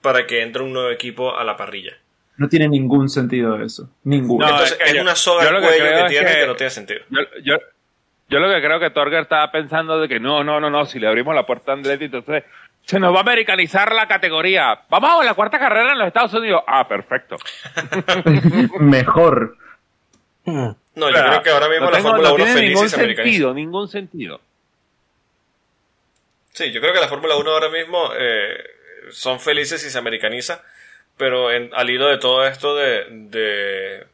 para que entre un nuevo equipo a la parrilla. No tiene ningún sentido eso. Ninguno. Entonces es, una soga cuello que, tiene que, no tiene sentido. Yo, yo, lo que creo que Torger estaba pensando de que no, no, no, no, si le abrimos la puerta a Andretti, entonces se nos va a americanizar la categoría. Vamos a la cuarta carrera en los Estados Unidos. Ah, perfecto. Mejor. No, yo creo que ahora mismo la Fórmula 1 feliz ningún sentido, ningún sentido. Sí, yo creo que la Fórmula 1 ahora mismo eh, son felices si se americaniza, pero al hilo de todo esto de, de,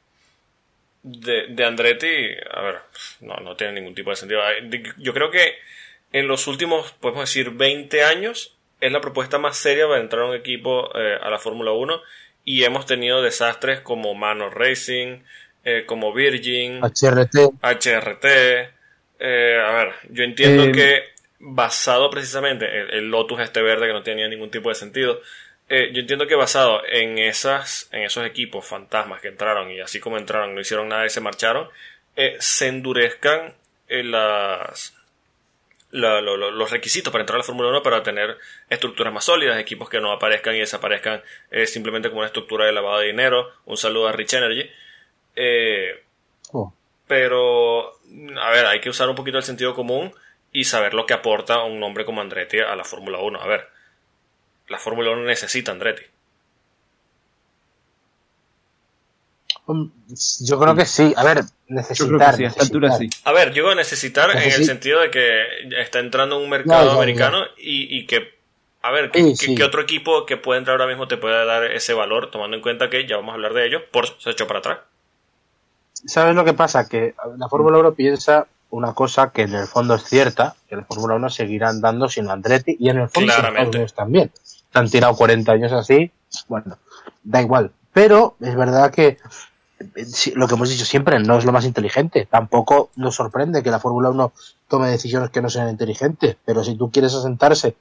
de, Andretti, a ver, no, no tiene ningún tipo de sentido. Yo creo que en los últimos, podemos decir, 20 años, es la propuesta más seria para entrar a un equipo eh, a la Fórmula 1 y hemos tenido desastres como Mano Racing, eh, como Virgin, HRT. HRT. Eh, a ver, yo entiendo que basado precisamente en el Lotus este verde que no tenía ningún tipo de sentido. Eh, yo entiendo que basado en esas, en esos equipos fantasmas que entraron y así como entraron no hicieron nada y se marcharon, eh, se endurezcan eh, las, los requisitos para entrar a la Fórmula 1 para tener estructuras más sólidas, equipos que no aparezcan y desaparezcan eh, simplemente como una estructura de lavado de dinero. Un saludo a Rich Energy. Eh, oh. Pero, a ver, hay que usar un poquito el sentido común y saber lo que aporta un nombre como Andretti a la Fórmula 1. A ver, la Fórmula 1 necesita Andretti. Yo creo que sí. A ver, necesitar. Sí, a esta altura sí. A ver, yo necesitar en el sentido de que está entrando un mercado americano Y, que, a ver, ¿qué, otro equipo que puede entrar ahora mismo te puede dar ese valor, tomando en cuenta que ya vamos a hablar de ello, por se ha hecho para atrás? ¿Sabes lo que pasa? Que la Fórmula 1 piensa una cosa que en el fondo es cierta, que la Fórmula 1 seguirá andando sin Andretti y en el fondo también. Se han tirado 40 años así, bueno, da igual. Pero es verdad que lo que hemos dicho siempre, no es lo más inteligente. Tampoco nos sorprende que la Fórmula 1 tome decisiones que no sean inteligentes, pero si tú quieres asentarse,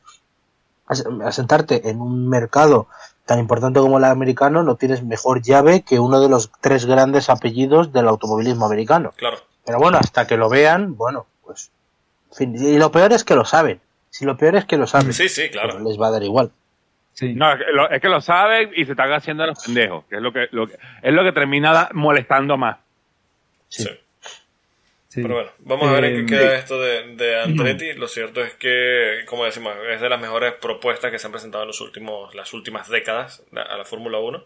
asentarte en un mercado tan importante como el americano, no tienes mejor llave que uno de los tres grandes apellidos del automovilismo americano. Claro. Pero bueno, hasta que lo vean, bueno, pues. Y lo peor es que lo saben. Si lo peor es que lo saben. Sí, sí, claro. Pues les va a dar igual. No, es que, lo, saben y se están haciendo los pendejos, que es lo que, es lo que termina molestando más. Sí. Pero bueno, vamos a ver en qué eh, queda esto de, de Andretti. Lo cierto es que, como decimos, es de las mejores propuestas que se han presentado en los últimos, las últimas décadas a la Fórmula 1.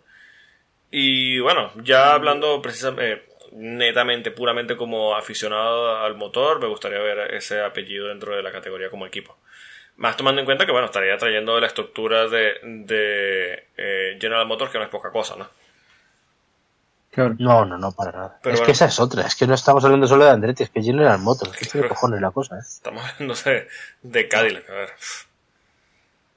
Y bueno, ya hablando precisamente, netamente, puramente como aficionado al motor, me gustaría ver ese apellido dentro de la categoría como equipo. Más tomando en cuenta que, bueno, estaría trayendo la estructura de, de eh, General Motors, que no es poca cosa, ¿no? No, no, no, para nada. es que esa es otra, es que no estamos hablando solo de Andretti, es que General Motors, ¿qué claro. cojones la cosa? Eh? Estamos hablando de, de Cadillac, a ver.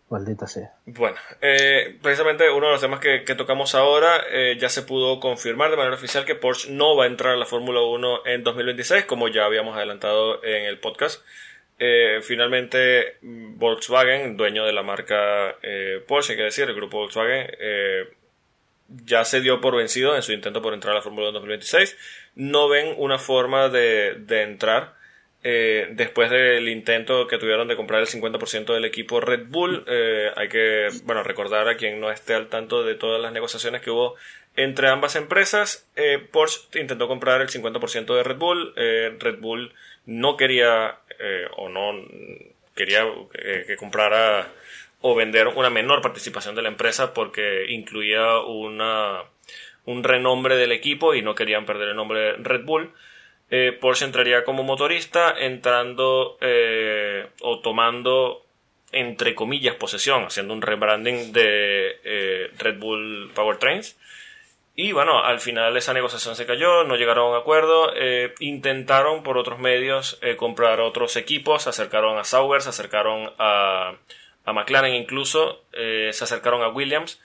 Maldita sea. Bueno, eh, precisamente uno de los temas que, tocamos ahora eh, ya se pudo confirmar de manera oficial que Porsche no va a entrar a la Fórmula 1 en 2026, como ya habíamos adelantado en el podcast. Eh, finalmente, Volkswagen, dueño de la marca eh, Porsche, hay que decir, el grupo Volkswagen, eh, ya se dio por vencido en su intento por entrar a la Fórmula 1 2026. No ven una forma de, entrar después del intento que tuvieron de comprar el 50% del equipo Red Bull. hay que bueno, recordar a quien no esté al tanto de todas las negociaciones que hubo entre ambas empresas. Porsche intentó comprar el 50% de Red Bull. Red Bull no quería eh, o no quería eh, que comprara o vender una menor participación de la empresa porque incluía una, un renombre del equipo y no querían perder el nombre Red Bull. Eh, Porsche entraría como motorista entrando o tomando entre comillas posesión, haciendo un rebranding de Red Bull Powertrains y bueno, al final esa negociación se cayó, no llegaron a un acuerdo, eh, intentaron por otros medios eh, comprar otros equipos, se acercaron a Sauber, se acercaron a, a McLaren incluso, eh, se acercaron a Williams.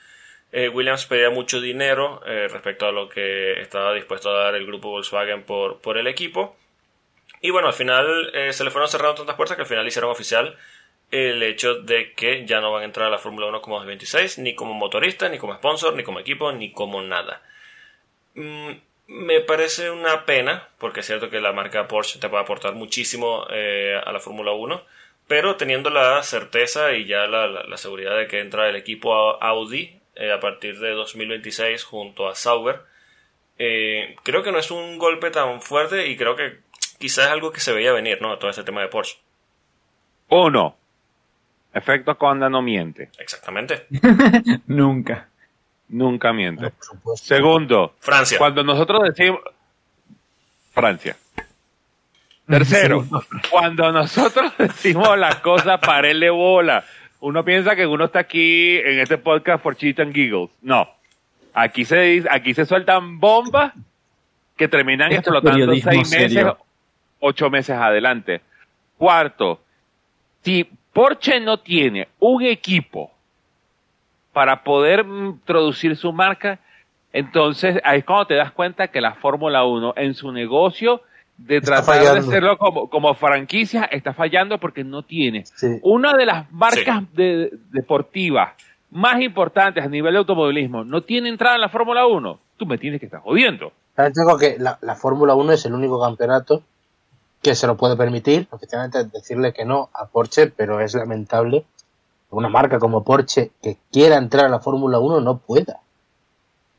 Williams pedía mucho dinero respecto a lo que estaba dispuesto a dar el grupo Volkswagen por, por el equipo. Y bueno, al final se le fueron cerrando tantas puertas que al final hicieron oficial el hecho de que ya no van a entrar a la Fórmula 1 como 2026, ni como motorista, ni como sponsor, ni como equipo, ni como nada. Mm, me parece una pena, porque es cierto que la marca Porsche te puede aportar muchísimo eh, a la Fórmula 1, pero teniendo la certeza y ya la, seguridad de que entra el equipo Audi eh, a partir de 2026 junto a Sauber, eh, creo que no es un golpe tan fuerte y creo que quizás es algo que se veía venir, ¿no? Todo ese tema de Porsche. Uno, Efecto Conda no miente. Exactamente. Nunca. Nunca miente. Segundo, Francia. Cuando nosotros decimos Francia. Tercero, cuando nosotros decimos las cosas de bola, uno piensa que uno está aquí en este podcast por cheat and giggles. No. Aquí se aquí se sueltan bombas que terminan explotando seis meses, ocho meses adelante. Cuarto, si Porsche no tiene un equipo para poder introducir su marca, entonces ahí es cuando te das cuenta que la Fórmula 1 en su negocio de tratar de hacerlo como, franquicia está fallando porque no tiene una de las marcas deportivas más importantes a nivel de automovilismo no tiene entrada en la Fórmula 1. Tú me tienes que estar jodiendo. Que la, la Fórmula 1 es el único campeonato que se lo puede permitir, oficialmente decirle que no a Porsche, pero es lamentable una marca como Porsche que quiera entrar a la Fórmula 1 no pueda.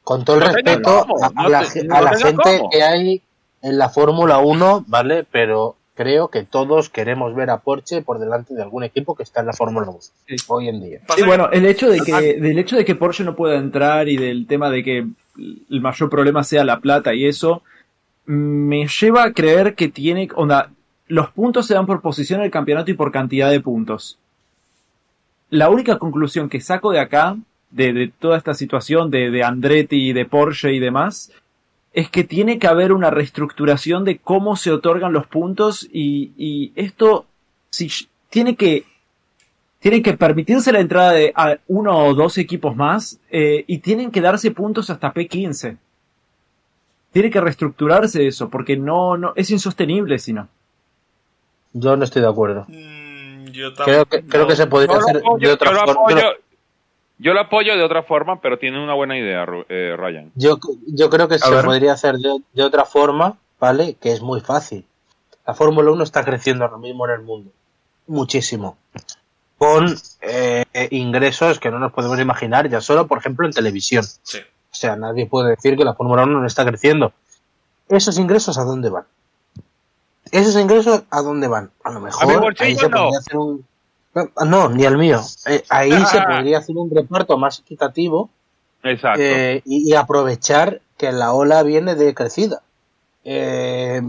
Con todo el respeto a, la, gente que hay en la Fórmula 1, ¿vale? Pero creo que todos queremos ver a Porsche por delante de algún equipo que está en la Fórmula 1 hoy en día. Sí, bueno, el hecho de que del hecho de que Porsche no pueda entrar y del tema de que el mayor problema sea la plata y eso me lleva a creer que tiene onda los puntos se dan por posición en el campeonato y por cantidad de puntos la única conclusión que saco de acá, de, toda esta situación de, de Andretti, de Porsche y demás, es que tiene que haber una reestructuración de cómo se otorgan los puntos y, esto si, tiene que tiene que permitirse la entrada de uno o dos equipos más eh, y tienen que darse puntos hasta P15. Tiene que reestructurarse eso porque no, no es insostenible si no. Yo no estoy de acuerdo. Mm, creo, que, creo que se podría hacer de otra forma. Yo lo apoyo de otra forma, pero tiene una buena idea, eh, Ryan. Yo, yo creo que se podría hacer de, otra forma, ¿vale? Que es muy fácil. La Fórmula 1 está creciendo ahora mismo en el mundo. Muchísimo. Con eh, ingresos que no nos podemos imaginar, ya solo, por ejemplo, en televisión. O sea, nadie puede decir que la Fórmula 1 no está creciendo. ¿Esos ingresos a dónde van? ¿Esos ingresos a dónde van? A lo mejor ahí se podría hacer un... No, ni al mío. Eh, ahí se podría hacer un reparto más equitativo Exacto. Eh, y, aprovechar que la ola viene de crecida. Eh,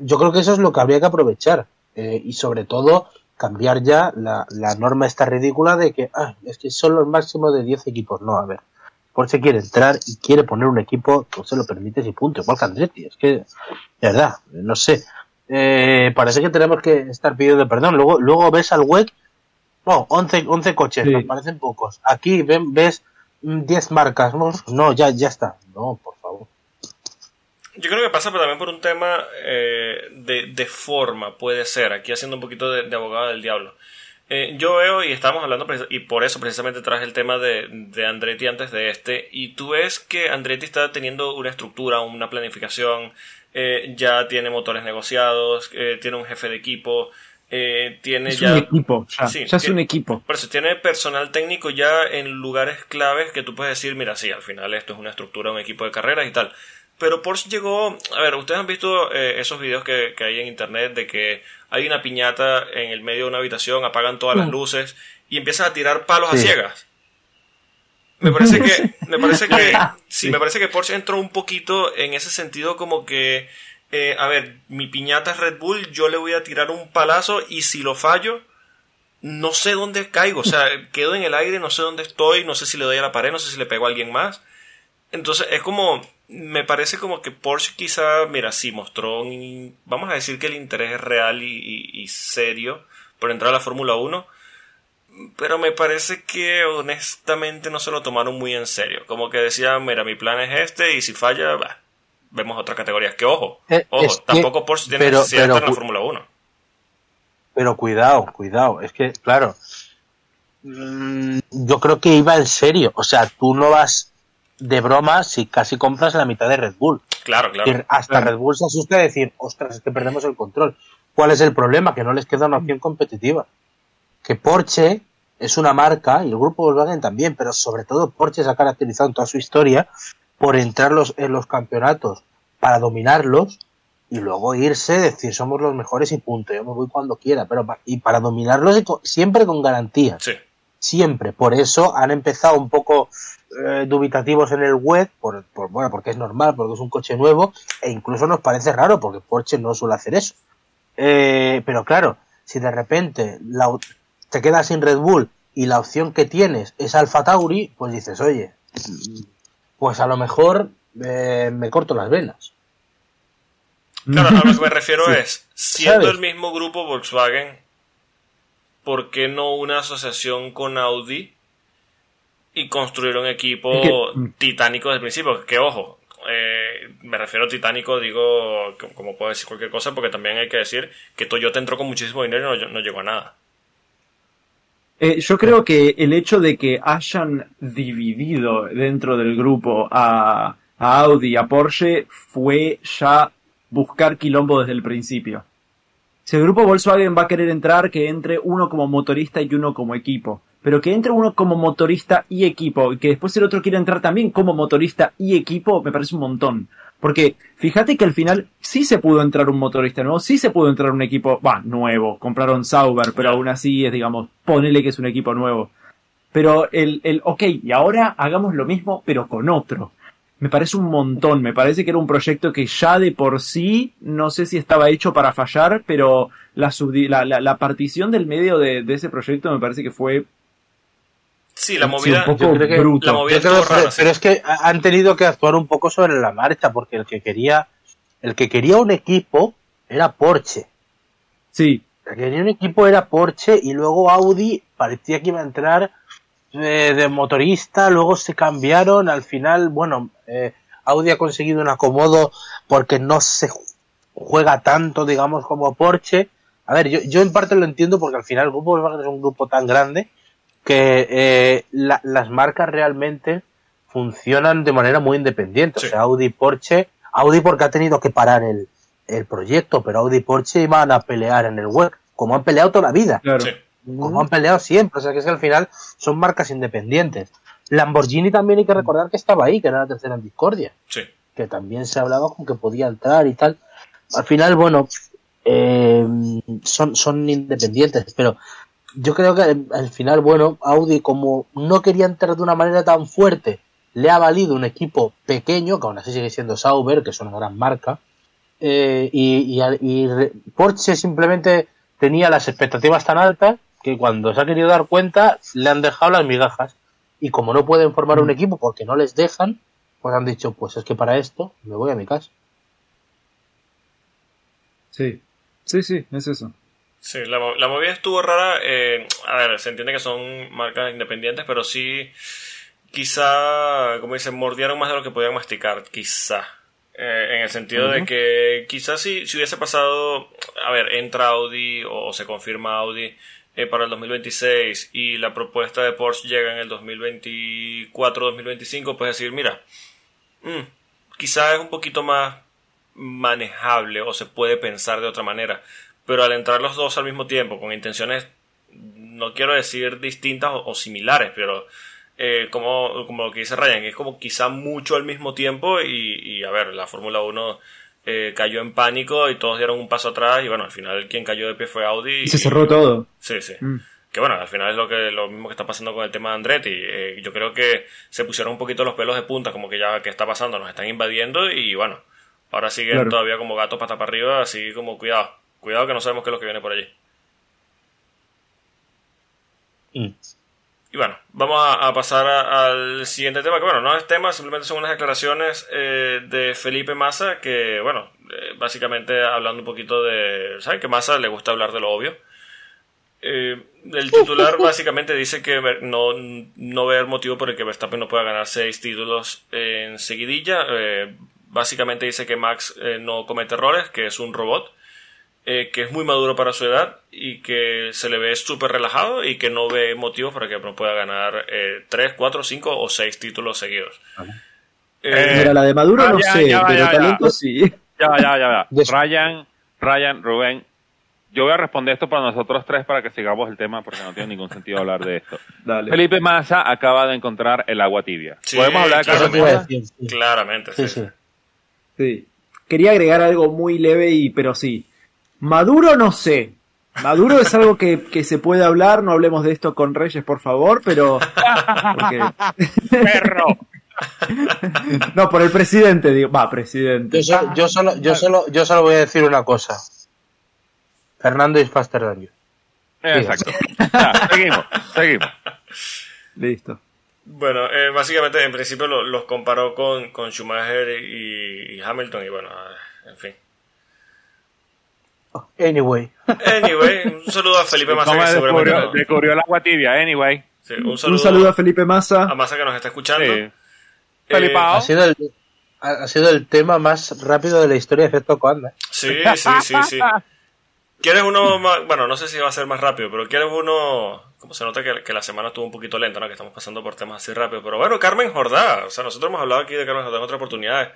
yo creo que eso es lo que habría que aprovechar. y sobre todo cambiar ya la, norma esta ridícula de que ah, es que solo el máximo de 10 equipos. No, a ver. Por si quiere entrar y quiere poner un equipo, pues se lo permite y punto. Igual que Andretti. Es que, de verdad, no sé eh, parece que tenemos que estar pidiendo perdón. Luego, luego ves al WEC, no, 11, 11 coches, nos parecen pocos. Aquí ven, ves 10 marcas, no, ya, ya está. No, por favor. Yo creo que pasa también por un tema eh, de, forma, puede ser, aquí haciendo un poquito de, abogado del diablo. Eh, yo veo y estamos hablando, y por eso precisamente traje el tema de, de Andretti antes de este, y tú ves que Andretti está teniendo una estructura, una planificación, eh, ya tiene motores negociados, eh, tiene un jefe de equipo, eh, tiene es ya... un equipo, ya, ya es un equipo. Por eso tiene personal técnico ya en lugares claves que tú puedes decir, mira, sí, al final esto es una estructura, un equipo de carreras y tal. Pero Porsche llegó, a ver, ustedes han visto esos videos que, hay en internet de que hay una piñata en el medio de una habitación, apagan todas las mm. luces y empiezan a tirar palos a ciegas. Me parece que, me parece que, sí, me parece que Porsche entró un poquito en ese sentido como que, eh, a ver, mi piñata es Red Bull, yo le voy a tirar un palazo y si lo fallo, no sé dónde caigo, o sea, quedo en el aire, no sé dónde estoy, no sé si le doy a la pared, no sé si le pego a alguien más. Entonces es como, me parece como que Porsche quizá, mira, sí mostró, vamos a decir que el interés es real y, y serio por entrar a la Fórmula 1, pero me parece que honestamente no se lo tomaron muy en serio. Como que decían, mira, mi plan es este y si falla, vemos otra categoría. Que ojo, eh, ojo, tampoco Porsche tiene necesidad de estar en la Fórmula 1. Pero cuidado, cuidado, es que, claro, mm, yo creo que iba en serio. O sea, tú no vas de broma si casi compras la mitad de Red Bull. Claro, claro. hasta Red Bull se asusta de decir, ostras, es que perdemos el control. ¿Cuál es el problema? Que no les queda una opción competitiva que Porsche es una marca, y el grupo Volkswagen también, pero sobre todo Porsche se ha caracterizado en toda su historia por entrar en los campeonatos para dominarlos y luego irse, decir somos los mejores y punto, yo me voy cuando quiera, pero y para dominarlos siempre con garantías. Sí. Siempre. Por eso han empezado un poco eh, dubitativos en el web, por, bueno, porque es normal, porque es un coche nuevo, e incluso nos parece raro, porque Porsche no suele hacer eso. Eh, pero claro, si de repente la, te quedas sin Red Bull y la opción que tienes es Alfa Tauri, pues dices, oye, pues a lo mejor eh, me corto las venas. Claro, a lo que me refiero es, siendo el mismo grupo Volkswagen, ¿por qué no una asociación con Audi y construir un equipo mm. titánico desde el principio? Que ojo, eh, me refiero a titánico, digo, como puedo decir cualquier cosa, porque también hay que decir que Toyota entró con muchísimo dinero y no llegó a nada. Eh, yo creo que el hecho de que hayan dividido dentro del grupo a, Audi y a Porsche fue ya buscar quilombo desde el principio. Si el grupo Volkswagen va a querer entrar, que entre uno como motorista y uno como equipo. Pero que entre uno como motorista y equipo, y que después el otro quiera entrar también como motorista y equipo, me parece un montón. Porque fíjate que al final sí se pudo entrar un motorista nuevo, sí se pudo entrar un equipo, va, nuevo, compraron Sauber, pero aún así es, digamos, ponele que es un equipo nuevo. Pero el, el, ok, y ahora hagamos lo mismo, pero con otro. Me parece un montón, me parece que era un proyecto que ya de por sí, no sé si estaba hecho para fallar, pero la, la, la, partición del medio de, de ese proyecto me parece que fue Sí, la movida, un poco la movida pero, es que han tenido que actuar un poco sobre la marcha porque el que quería el que quería un equipo era Porsche. Sí. El que quería un equipo era Porsche y luego Audi parecía que iba a entrar eh, de, motorista, luego se cambiaron, al final, bueno, eh, Audi ha conseguido un acomodo porque no se juega tanto, digamos, como Porsche. A ver, yo, yo en parte lo entiendo porque al final el grupo Volkswagen es un grupo tan grande que eh, las marcas realmente funcionan de manera muy independiente. O sea, Audi Porsche, Audi porque ha tenido que parar el, el proyecto, pero Audi y Porsche iban a pelear en el web, como han peleado toda la vida. Como han peleado siempre. O sea, que es que al final son marcas independientes. Lamborghini también hay que recordar que estaba ahí, que era la tercera en discordia. Que también se hablaba con que podía entrar y tal. Al final, bueno, eh, son, son independientes, pero yo creo que al final, bueno, Audi como no quería entrar de una manera tan fuerte, le ha valido un equipo pequeño, que aún así sigue siendo Sauber, que es una gran marca, eh, y, Porsche simplemente tenía las expectativas tan altas que cuando se ha querido dar cuenta le han dejado las migajas. Y como no pueden formar un mm. equipo porque no les dejan, pues han dicho, pues es que para esto me voy a mi casa. Sí, sí, sí, es eso. Sí, la, la movida estuvo rara. Eh, a ver, se entiende que son marcas independientes, pero sí, quizá, como dicen, mordieron más de lo que podían masticar, quizá. Eh, en el sentido de que quizás si, si hubiese pasado, a ver, entra Audi o, se confirma Audi eh, para el 2026 y la propuesta de Porsche llega en el 2024-2025, pues decir, mira, mm, quizá es un poquito más manejable o se puede pensar de otra manera pero al entrar los dos al mismo tiempo, con intenciones, no quiero decir distintas o, similares, pero eh, como, como lo que dice Ryan, es como quizá mucho al mismo tiempo y, a ver, la Fórmula 1 eh, cayó en pánico y todos dieron un paso atrás y bueno, al final quien cayó de pie fue Audi. Y, se cerró todo. Sí, sí. Mm. Que bueno, al final es lo que lo mismo que está pasando con el tema de Andretti. Eh, yo creo que se pusieron un poquito los pelos de punta, como que ya que está pasando, nos están invadiendo y bueno, ahora siguen todavía como gatos pata para arriba, así como cuidado Cuidado que no sabemos qué es lo que viene por allí. Mm. Y bueno, vamos a, pasar al siguiente tema, que bueno, no es tema, simplemente son unas declaraciones eh, de Felipe Massa, que bueno, eh, básicamente hablando un poquito de, ¿saben que Massa le gusta hablar de lo obvio? Eh, el titular básicamente dice que no, no ve el motivo por el que Verstappen no pueda ganar seis títulos en seguidilla. básicamente dice que Max no comete errores, que es un robot eh, que es muy maduro para su edad y que se le ve súper relajado y que no ve motivos para que no pueda ganar eh, 3, 4, 5 o 6 títulos seguidos. Eh, Mira, la de Maduro no sé, pero talento sí. Ya, ya, ya, ya. Ryan, Ryan, Rubén, yo voy a responder esto para nosotros tres para que sigamos el tema porque no tiene ningún sentido hablar de esto. Felipe Massa acaba de encontrar el agua tibia. ¿Podemos hablar claramente? Claramente, sí. Sí, sí. Quería agregar algo muy leve y pero sí. Maduro no sé. Maduro es algo que, se puede hablar, no hablemos de esto con Reyes, por favor, pero... Perro. no, por el presidente, digo. Va, presidente. Yo, solo, yo, solo, yo solo voy a decir una cosa. Fernando es faster than you. Exacto. seguimos, seguimos. Listo. Bueno, eh, básicamente en principio los comparó con, con Schumacher y Hamilton y bueno, en fin. Anyway. Anyway, un saludo a Felipe Massa. Que descubrió, descubrió el agua tibia, anyway. un, saludo a Felipe Massa. A Massa que nos está escuchando. Eh, ha, sido el, ha sido el tema más rápido de la historia de Efecto Coanda. Sí, sí, sí, sí. ¿Quieres uno más? Bueno, no sé si va a ser más rápido, pero ¿quieres uno? Como se nota que, que, la semana estuvo un poquito lenta, ¿no? Que estamos pasando por temas así rápido. Pero bueno, Carmen Jordá. O sea, nosotros hemos hablado aquí de Carmen Jordá en otras oportunidades.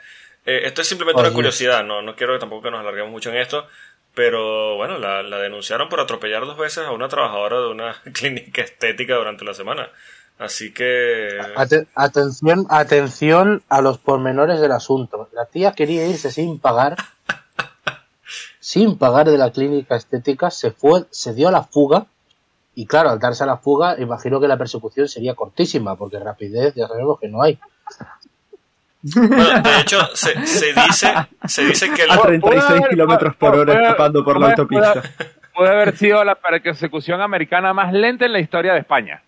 Eh, esto es simplemente una curiosidad, no, no quiero tampoco que nos alarguemos mucho en esto. Pero bueno, la, denunciaron por atropellar dos veces a una trabajadora de una clínica estética durante la semana. Así que... atención, atención a los pormenores del asunto. La tía quería irse sin pagar, sin pagar de la clínica estética, se fue, se dio a la fuga y claro, al darse a la fuga, imagino que la persecución sería cortísima, porque rapidez ya sabemos que no hay. Bueno, de hecho, se, dice, se dice que... A 36 kilómetros por hora escapando por la autopista. Puede haber sido la persecución americana más lenta en la historia de España.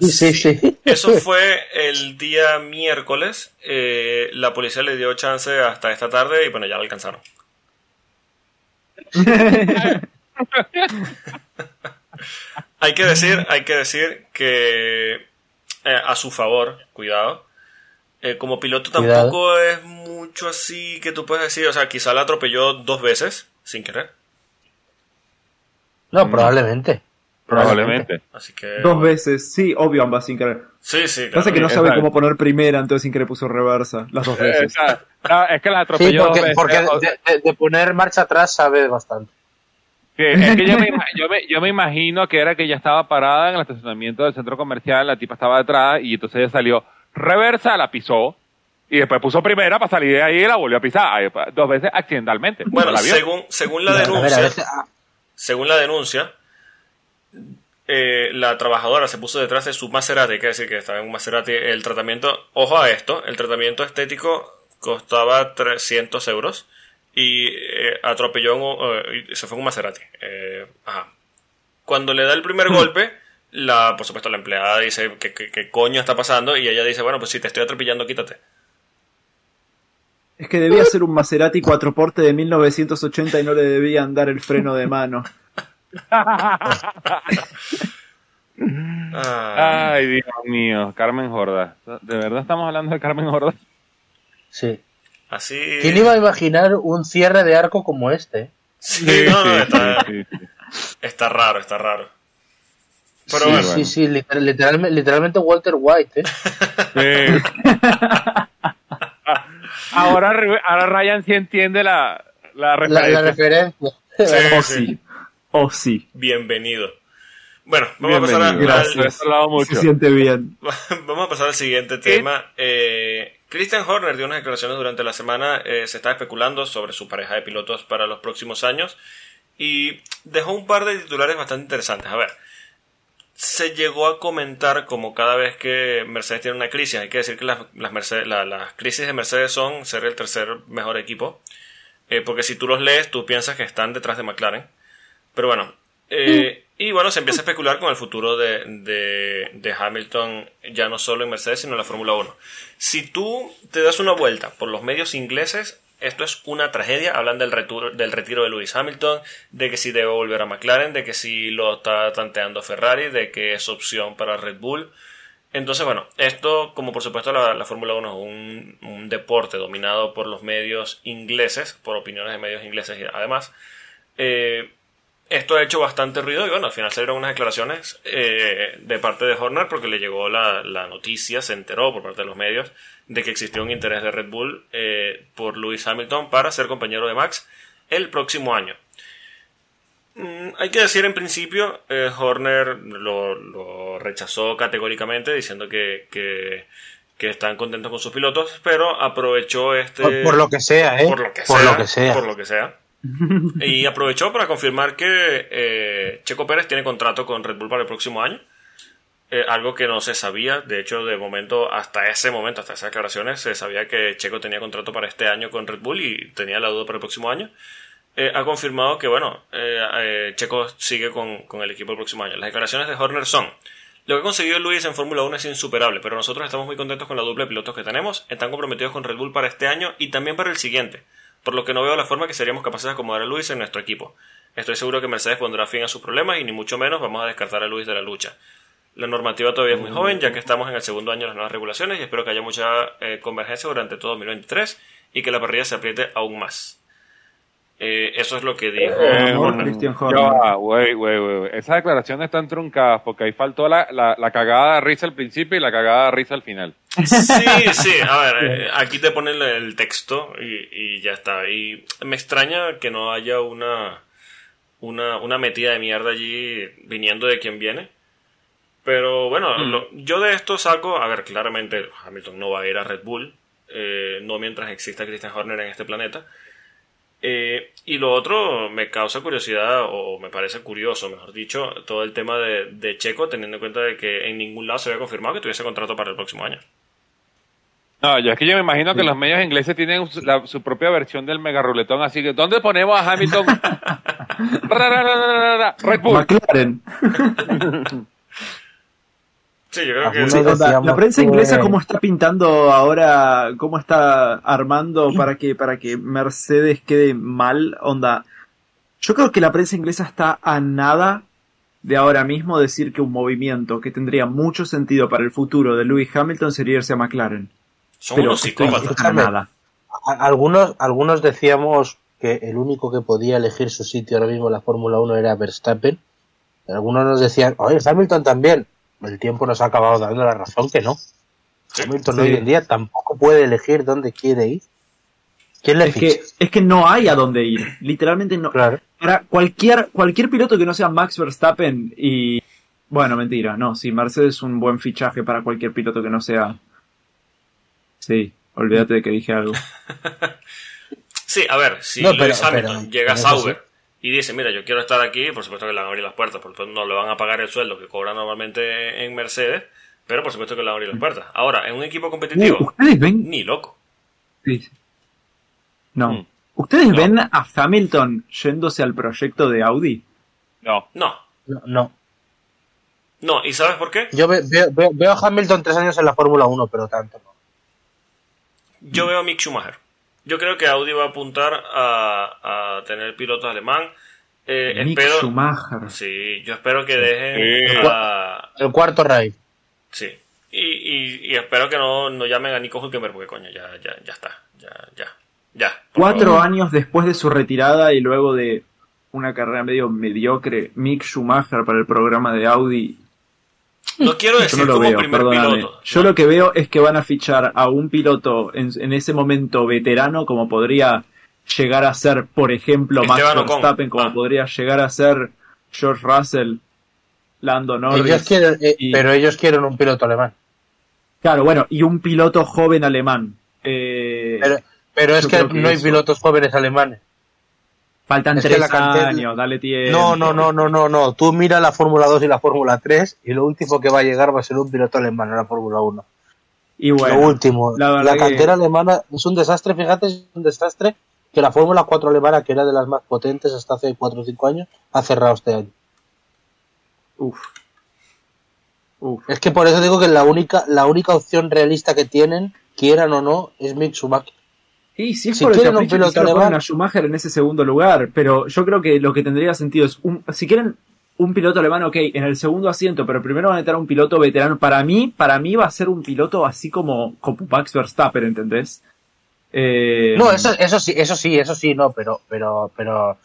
Sí, sí. Eso fue el día miércoles. Eh, la policía le dio chance hasta esta tarde y bueno, ya lo alcanzaron. hay que decir, hay que decir que eh, a su favor, cuidado, eh, como piloto tampoco es mucho así que tú puedes decir, o sea, quizá la atropelló dos veces sin querer. No, probablemente. Probablemente. Así que, dos veces, sí, obvio ambas sin querer. Sí, sí. Pasa que no sabe cómo poner primera, entonces sin querer puso reversa las dos veces. es que la atropelló. Sí, porque, de, poner marcha atrás sabe bastante. es que yo me, yo, me, imagino que era que ella estaba parada en el estacionamiento del centro comercial, la tipa estaba detrás y entonces ella salió reversa, la pisó y después puso primera para salir de ahí y la volvió a pisar dos veces accidentalmente. Bueno, según, según la denuncia, ah. según la denuncia, eh, la trabajadora se puso detrás de su Maserati, que decir que estaba en un Maserati. El tratamiento, ojo a esto, el tratamiento estético costaba 300 euros y eh, atropelló, eh, se fue en un Maserati. ajá. Cuando le da el primer hmm. golpe, la, por supuesto, la empleada dice que, que, coño está pasando y ella dice, bueno, pues si te estoy atropellando, quítate. Es que debía ser un Maserati cuatro porte de 1980 y no le debían dar el freno de mano. Ay, Dios mío, Carmen Jorda. ¿De verdad estamos hablando de Carmen Jorda? Sí. Así. ¿Quién iba a imaginar un cierre de arco como este? Sí, está, raro, está raro. Sí, sí, sí, literalmente, Walter White. ¿eh? ahora, ahora Ryan sí entiende la, la referencia. La, sí. Oh, sí. Bienvenido. Bueno, vamos a pasar a, Gracias. Se siente bien. vamos a pasar al siguiente tema. Eh, Christian Horner dio unas declaraciones durante la semana. Eh, se está especulando sobre su pareja de pilotos para los próximos años. Y dejó un par de titulares bastante interesantes. A ver, se llegó a comentar como cada vez que Mercedes tiene una crisis. Hay que decir que las, las crisis de Mercedes son ser el tercer mejor equipo. Eh, porque si tú los lees, tú piensas que están detrás de McLaren. Pero bueno, eh, y bueno, se empieza a especular con el futuro de, de, Hamilton, ya no solo en Mercedes, sino en la Fórmula 1. Si tú te das una vuelta por los medios ingleses, esto es una tragedia. Hablan del retiro, del retiro de Lewis Hamilton, de que si debe volver a McLaren, de que si lo está tanteando Ferrari, de que es opción para Red Bull. Entonces, bueno, esto, como por supuesto la, Fórmula 1 es un, un, deporte dominado por los medios ingleses, por opiniones de medios ingleses además, eh, esto ha hecho bastante ruido y bueno, al final salieron unas declaraciones eh, de parte de Horner porque le llegó la, noticia, se enteró por parte de los medios de que existió un interés de Red Bull eh, por Lewis Hamilton para ser compañero de Max el próximo año. Mm, hay que decir en principio, eh, Horner lo, rechazó categóricamente diciendo que, que, están contentos con sus pilotos, pero aprovechó este... Por, lo que sea, ¿eh? Por lo que sea. Por lo que sea y aprovechó para confirmar que eh, Checo Pérez tiene contrato con Red Bull para el próximo año. Eh, algo que no se sabía, de hecho, de momento, hasta ese momento, hasta esas declaraciones, se sabía que Checo tenía contrato para este año con Red Bull y tenía la duda para el próximo año. Eh, ha confirmado que, bueno, Checo sigue con, con, el equipo el próximo año. Las declaraciones de Horner son: Lo que ha conseguido Luis en Fórmula 1 es insuperable, pero nosotros estamos muy contentos con la dupla de pilotos que tenemos, están comprometidos con Red Bull para este año y también para el siguiente por lo que no veo la forma que seríamos capaces de acomodar a Luis en nuestro equipo. Estoy seguro que Mercedes pondrá fin a sus problemas y ni mucho menos vamos a descartar a Luis de la lucha. La normativa todavía es muy joven, ya que estamos en el segundo año de las nuevas regulaciones y espero que haya mucha eh, convergencia durante todo 2023 y que la parrilla se apriete aún más. Eh, eso es lo que dijo eh, Esas declaraciones están truncadas porque ahí faltó la, la, cagada de risa al principio y la cagada de risa al final. Sí, sí, a ver, eh, aquí te ponen el texto y, ya está. Y me extraña que no haya una una, una metida de mierda allí viniendo de quien viene. Pero bueno, Mm. yo de esto saco, a ver, claramente Hamilton no va a ir a Red Bull, eh, no mientras exista Christian Horner en este planeta. Eh, y lo otro me causa curiosidad, o me parece curioso, mejor dicho, todo el tema de, de Checo, teniendo en cuenta de que en ningún lado se había confirmado que tuviese contrato para el próximo año. No, yo es que yo me imagino que los medios ingleses tienen su, la- su propia versión del mega ruletón, así que ¿dónde ponemos a Hamilton? Ra, ra, ra, ra, ra, ra, Red Bull. McLaren. Sí, yo creo que Sí, la prensa inglesa cómo está pintando ahora, cómo está armando para que para que Mercedes quede mal, onda. Yo creo que la prensa inglesa está a nada de ahora mismo decir que un movimiento que tendría mucho sentido para el futuro de Lewis Hamilton sería irse a McLaren. Son Pero unos psicópatas. a nada. Algunos, algunos decíamos que el único que podía elegir su sitio ahora mismo en la Fórmula 1 era Verstappen. Algunos nos decían, oye, Hamilton también. El tiempo nos ha acabado dando la razón que no. Hamilton Sí. hoy en día tampoco puede elegir dónde quiere ir. ¿Quién le Es que, ficha? es que no hay a dónde ir. Literalmente no. Claro. Para cualquier, cualquier piloto que no sea Max Verstappen y. Bueno, mentira, no. Sí, Mercedes es un buen fichaje para cualquier piloto que no sea. Sí, olvídate de que dije algo. Sí, a ver, si No, pero- Lewis Hamilton pero- llega a Sauber y dice, mira, yo quiero estar aquí, por supuesto que le van a abrir las puertas, por supuesto no le van a pagar el sueldo que cobra normalmente en Mercedes, pero por supuesto que le van a abrir las puertas. Ahora, en un equipo competitivo, Uh, ¿Ustedes ven? ni loco. Sí. No. Mm. ¿Ustedes No. ven a Hamilton yéndose al proyecto de Audi? No. No, No, no. no, ¿y sabes por qué? Yo ve- veo, veo- veo a Hamilton tres años en la Fórmula 1, pero tanto no. Yo veo a Mick Schumacher. Yo creo que Audi va a apuntar a, a tener pilotos alemán. Eh, Mick espero, Schumacher. sí, yo espero que dejen Sí. a, El cuarto Ray. Sí. Y, y, y espero que no, no llamen a Nico Hülkenberg porque coño, ya, ya, ya está. Ya, ya. Ya. Cuatro favor. años después de su retirada y luego de una carrera medio mediocre, Mick Schumacher para el programa de Audi No quiero Yo decir no lo como veo, primer perdóname. piloto. Yo No. lo que veo es que van a fichar a un piloto en, en ese momento veterano, como podría llegar a ser, por ejemplo, Max Ocon. Verstappen, como Ah. podría llegar a ser George Russell, Lando Norris. Ellos quieren, eh, y- Pero ellos quieren un piloto alemán. Claro, bueno, y un piloto joven alemán. Eh, Pero, pero es que, no hay pilotos jóvenes alemanes. Faltan es tres la cantidad- años, dale tiempo. No, no, no, no, no, no. Tú mira la Fórmula 2 y la Fórmula 3 y lo último que va a llegar va a ser un piloto alemán en la Fórmula 1. Y bueno, lo último. la La, verdad que- cantera alemana es un desastre, fíjate, es un desastre que la Fórmula 4 alemana, que era de las más potentes hasta hace 4 o 5 años, ha cerrado este año. uf. Uf. Es que por eso digo que la única, la única opción realista que tienen, quieran o no, es Mick Schumacher. Y si es Si por el quieren un capricho, piloto alemán- a Schumacher en ese segundo lugar, pero yo creo que lo que tendría sentido es, un, si quieren un piloto alemán, ok, en el segundo asiento, pero primero van a a un piloto veterano. Para mí, para mí va a ser un piloto así como, como Max Verstappen, ¿entendés? Eh, No, eso, eso sí, eso sí, eso sí, no, pero, pero, pero,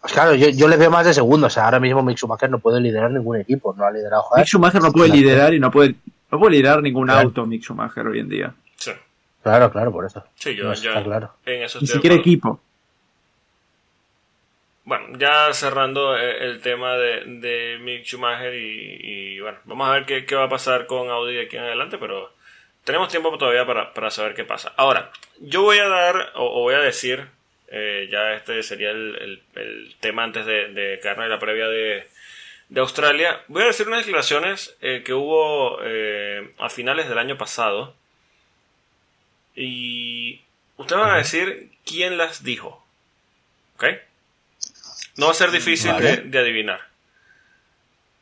pues claro, yo, yo le veo más de segundo, o sea, ahora mismo Mick Schumacher no puede liderar ningún equipo, no ha liderado, joder. Mick Schumacher no puede liderar y no puede, no puede liderar ningún Claro. auto, Mick Schumacher, hoy en día. Sí. Claro, claro, por eso. Sí, yo, No, yo está claro. en eso Ni siquiera acuerdo. equipo. Bueno, ya cerrando eh, el tema de, de Mick Schumacher y, y, bueno, vamos a ver qué, qué va a pasar con Audi de aquí en adelante, pero tenemos tiempo todavía para, para saber qué pasa. Ahora, yo voy a dar o, o voy a decir, eh, ya este sería el, el- el tema antes de, de en la previa de, de Australia, voy a decir unas declaraciones eh, que hubo eh, a finales del año pasado y ustedes van a decir quién las dijo. ¿Ok? No va a ser difícil Vale. de, de adivinar.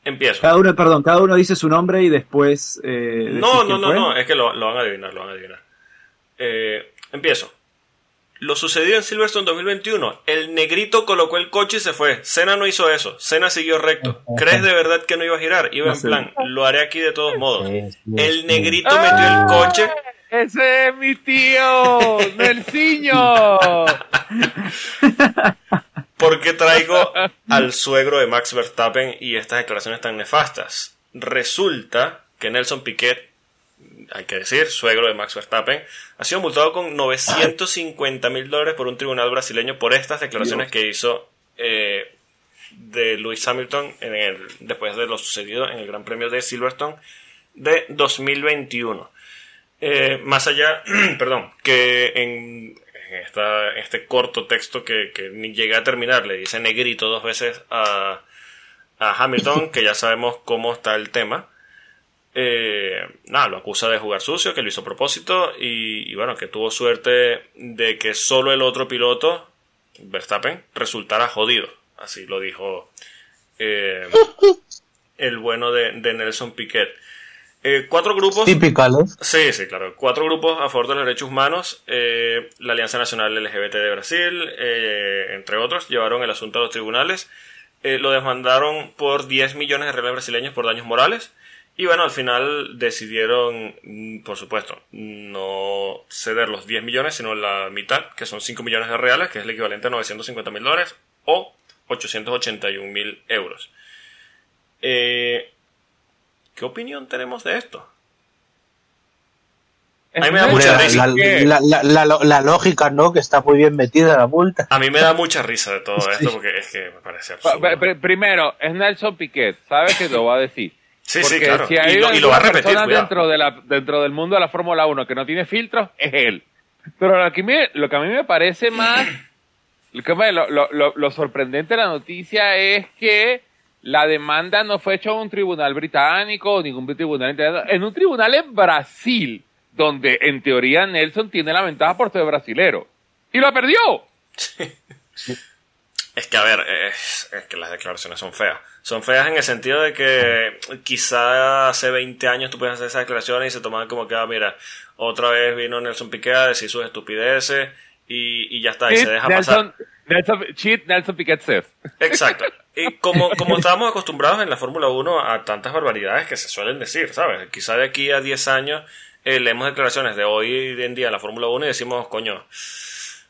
Empiezo. Cada uno, perdón, cada uno dice su nombre y después. Eh, No, no, no, fue. no, es que lo, lo van a adivinar, lo van a adivinar. Eh, empiezo. Lo sucedido en Silverstone 2021. El negrito colocó el coche y se fue. Senna no hizo eso. Senna siguió recto. ¿Crees de verdad que no iba a girar? Iba No en sé. plan, lo haré aquí de todos modos. Sí, sí, El negrito metió el coche. Ese es mi tío, Nelsiño. porque traigo al suegro de Max Verstappen y estas declaraciones tan nefastas? Resulta que Nelson Piquet, hay que decir, suegro de Max Verstappen, ha sido multado con 950 mil dólares por un tribunal brasileño por estas declaraciones que hizo eh, de Lewis Hamilton en el, después de lo sucedido en el Gran Premio de Silverstone de 2021. Eh, más allá, perdón, que en, este corto texto que, ni llegué a terminar, le dice negrito dos veces a, a Hamilton, que ya sabemos cómo está el tema. Eh, nada, lo acusa de jugar sucio, que lo hizo a propósito y, bueno, que tuvo suerte de que solo el otro piloto, Verstappen, resultara jodido. Así lo dijo eh, el bueno de, Nelson Piquet. Eh, cuatro grupos. Típicos. Sí, sí, claro. Cuatro grupos a favor de los derechos humanos. la Alianza Nacional LGBT de Brasil, entre otros, llevaron el asunto a los tribunales. lo demandaron por 10 millones de reales brasileños por daños morales. Y bueno, al final decidieron, mm, por supuesto, no ceder los 10 millones, sino la mitad, que son 5 millones de reales, que es el equivalente a 950 mil dólares, o 881 mil euros. Eh, ¿Qué opinión tenemos de esto? A mí me da mucha risa. La, lógica, ¿no? Que está muy bien metida la multa. A mí me da mucha risa de todo esto porque es que me parece absurdo. Primero, es Nelson Piquet, ¿sabes que lo va a decir? Sí, sí, claro. Si hay y, lo, va a repetir. Dentro, de la, dentro del mundo de la Fórmula 1 que no tiene filtros, es él. Pero lo que, me, lo que a mí me parece más. Lo, lo, lo, sorprendente de la noticia es que la demanda no fue hecha en un tribunal británico o ningún tribunal internacional, en un tribunal en Brasil, donde en teoría Nelson tiene la ventaja por ser brasilero. Y lo perdió. Es que, a ver, es, que las declaraciones son feas. Son feas en el sentido de que quizá hace 20 años tú puedes hacer esas declaraciones y se toman como que, ah, mira, otra vez vino Nelson Piquet a decir sus estupideces y, ya está, y se deja pasar. Nelson, cheat Nelson Piquet says. Exacto. Y como, como estábamos acostumbrados en la Fórmula 1 a tantas barbaridades que se suelen decir, ¿sabes? Quizá de aquí a 10 años eh, leemos declaraciones de hoy en día en la Fórmula 1 y decimos, coño,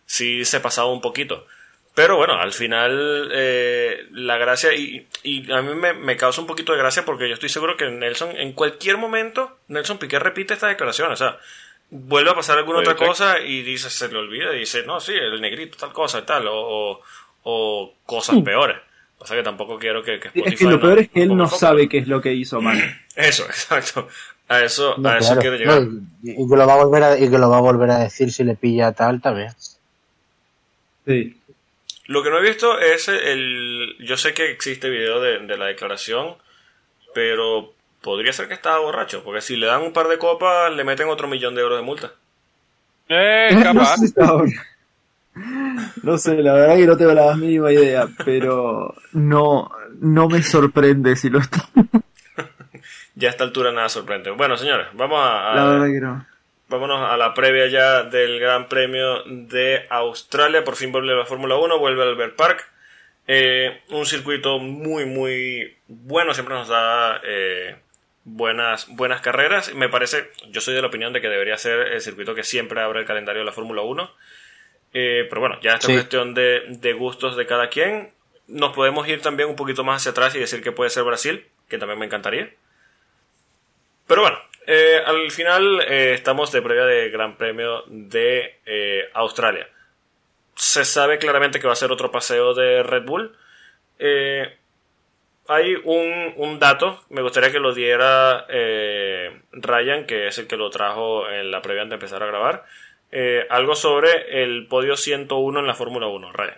sí se pasado un poquito. Pero bueno, al final eh, la gracia, y, a mí me, causa un poquito de gracia porque yo estoy seguro que Nelson, en cualquier momento, Nelson Piquet repite esta declaración, o sea, vuelve a pasar alguna otra cosa y dice, se le olvida y dice, no, sí, el negrito, tal cosa y tal, o, o, cosas peores. Pasa que tampoco quiero que, que Es que lo peor es que él no sabe qué es lo que hizo mal. Eso, exacto. A eso, a eso quiero llegar. y, que lo va a volver a, y que lo va a volver a decir si le pilla tal también. Sí. Lo que no he visto es el... Yo sé que existe video de, la declaración, pero podría ser que estaba borracho, porque si le dan un par de copas, le meten otro millón de euros de multa. Eh, capaz. No sé, la verdad que no tengo la mínima idea, pero no, no me sorprende si lo está. ya a esta altura nada sorprende. Bueno, señores, vamos a... La verdad que no vámonos a la previa ya del Gran Premio de Australia. Por fin vuelve la Fórmula 1, vuelve al Albert Park. Eh, un circuito muy, muy bueno, siempre nos da eh, buenas, buenas carreras. Me parece, yo soy de la opinión de que debería ser el circuito que siempre abre el calendario de la Fórmula 1. Eh, pero bueno, ya esta cuestión de, de gustos de cada quien. Nos podemos ir también un poquito más hacia atrás y decir que puede ser Brasil, que también me encantaría. Pero bueno, eh, al final eh, estamos de previa de Gran Premio de eh, Australia. Se sabe claramente que va a ser otro paseo de Red Bull. hay un, dato, me gustaría que lo diera Ryan, que es el que lo trajo en la previa antes de empezar a grabar. Algo sobre el podio 101 en la Fórmula 1, Ryan.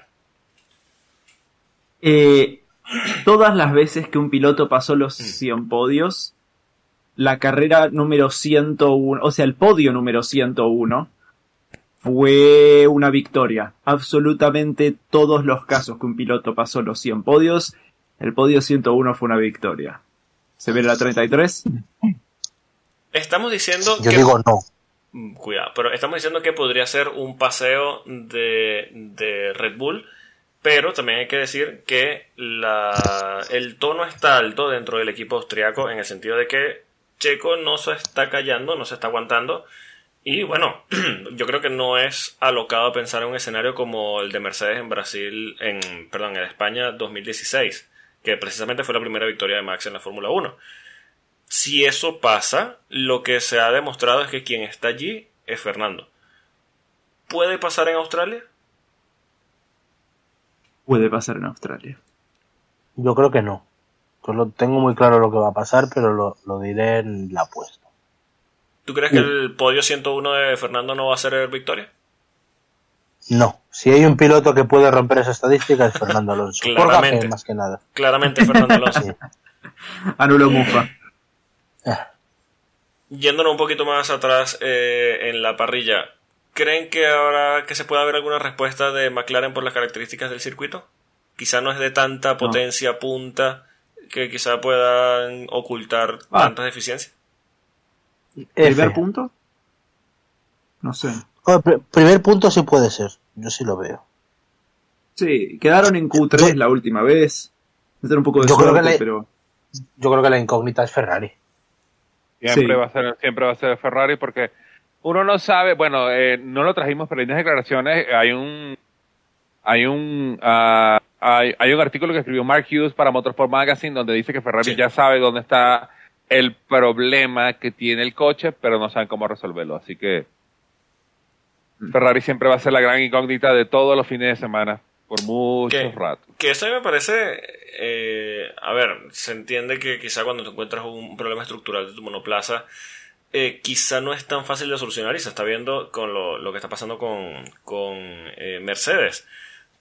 todas las veces que un piloto pasó los 100 mm. podios, la carrera número 101, o sea, el podio número 101, fue una victoria. Absolutamente todos los casos que un piloto pasó los 100 podios, el podio 101 fue una victoria. ¿Se ve la 33? Estamos diciendo Yo digo no. Mm, cuidado, pero estamos diciendo que podría ser un paseo de, de Red Bull, pero también hay que decir que la, el tono está alto dentro del equipo austriaco en el sentido de que Checo no se está callando, no se está aguantando. Y bueno, yo creo que no es alocado pensar en un escenario como el de Mercedes en Brasil, en, perdón, en España 2016, que precisamente fue la primera victoria de Max en la Fórmula 1. Si eso pasa, lo que se ha demostrado es que quien está allí es Fernando. ¿Puede pasar en Australia? Puede pasar en Australia. Yo creo que no. Yo lo, tengo muy claro lo que va a pasar, pero lo, lo diré en la apuesta. ¿Tú crees que el podio 101 de Fernando no va a ser victoria? No. Si hay un piloto que puede romper esa estadística es Fernando Alonso. Claramente. Por más que nada. Claramente Fernando Alonso. sí. Anulo Mufa. Ah. Yéndonos un poquito más atrás eh, en la parrilla, ¿creen que ahora que se pueda ver alguna respuesta de McLaren por las características del circuito? Quizá no es de tanta potencia punta que quizá puedan ocultar ah. tantas deficiencias. ¿Primer punto? No sé. primer punto sí puede ser. Yo sí lo veo. Sí, quedaron en Q3 la última vez. un poco de yo creo que pero... Yo creo que la incógnita es Ferrari. Siempre, va, a ser, siempre va a ser Ferrari porque uno no sabe, bueno, eh, no lo trajimos, pero en las declaraciones hay un hay un uh, hay, hay, un artículo que escribió Mark Hughes para Motorsport Magazine donde dice que Ferrari ya sabe dónde está el problema que tiene el coche, pero no saben cómo resolverlo. Así que Ferrari siempre va a ser la gran incógnita de todos los fines de semana, por muchos ratos. Que eso me parece, eh, a ver, se entiende que quizá cuando te encuentras un problema estructural de tu monoplaza, eh, quizá no es tan fácil de solucionar y se está viendo con lo, lo que está pasando con, con eh, Mercedes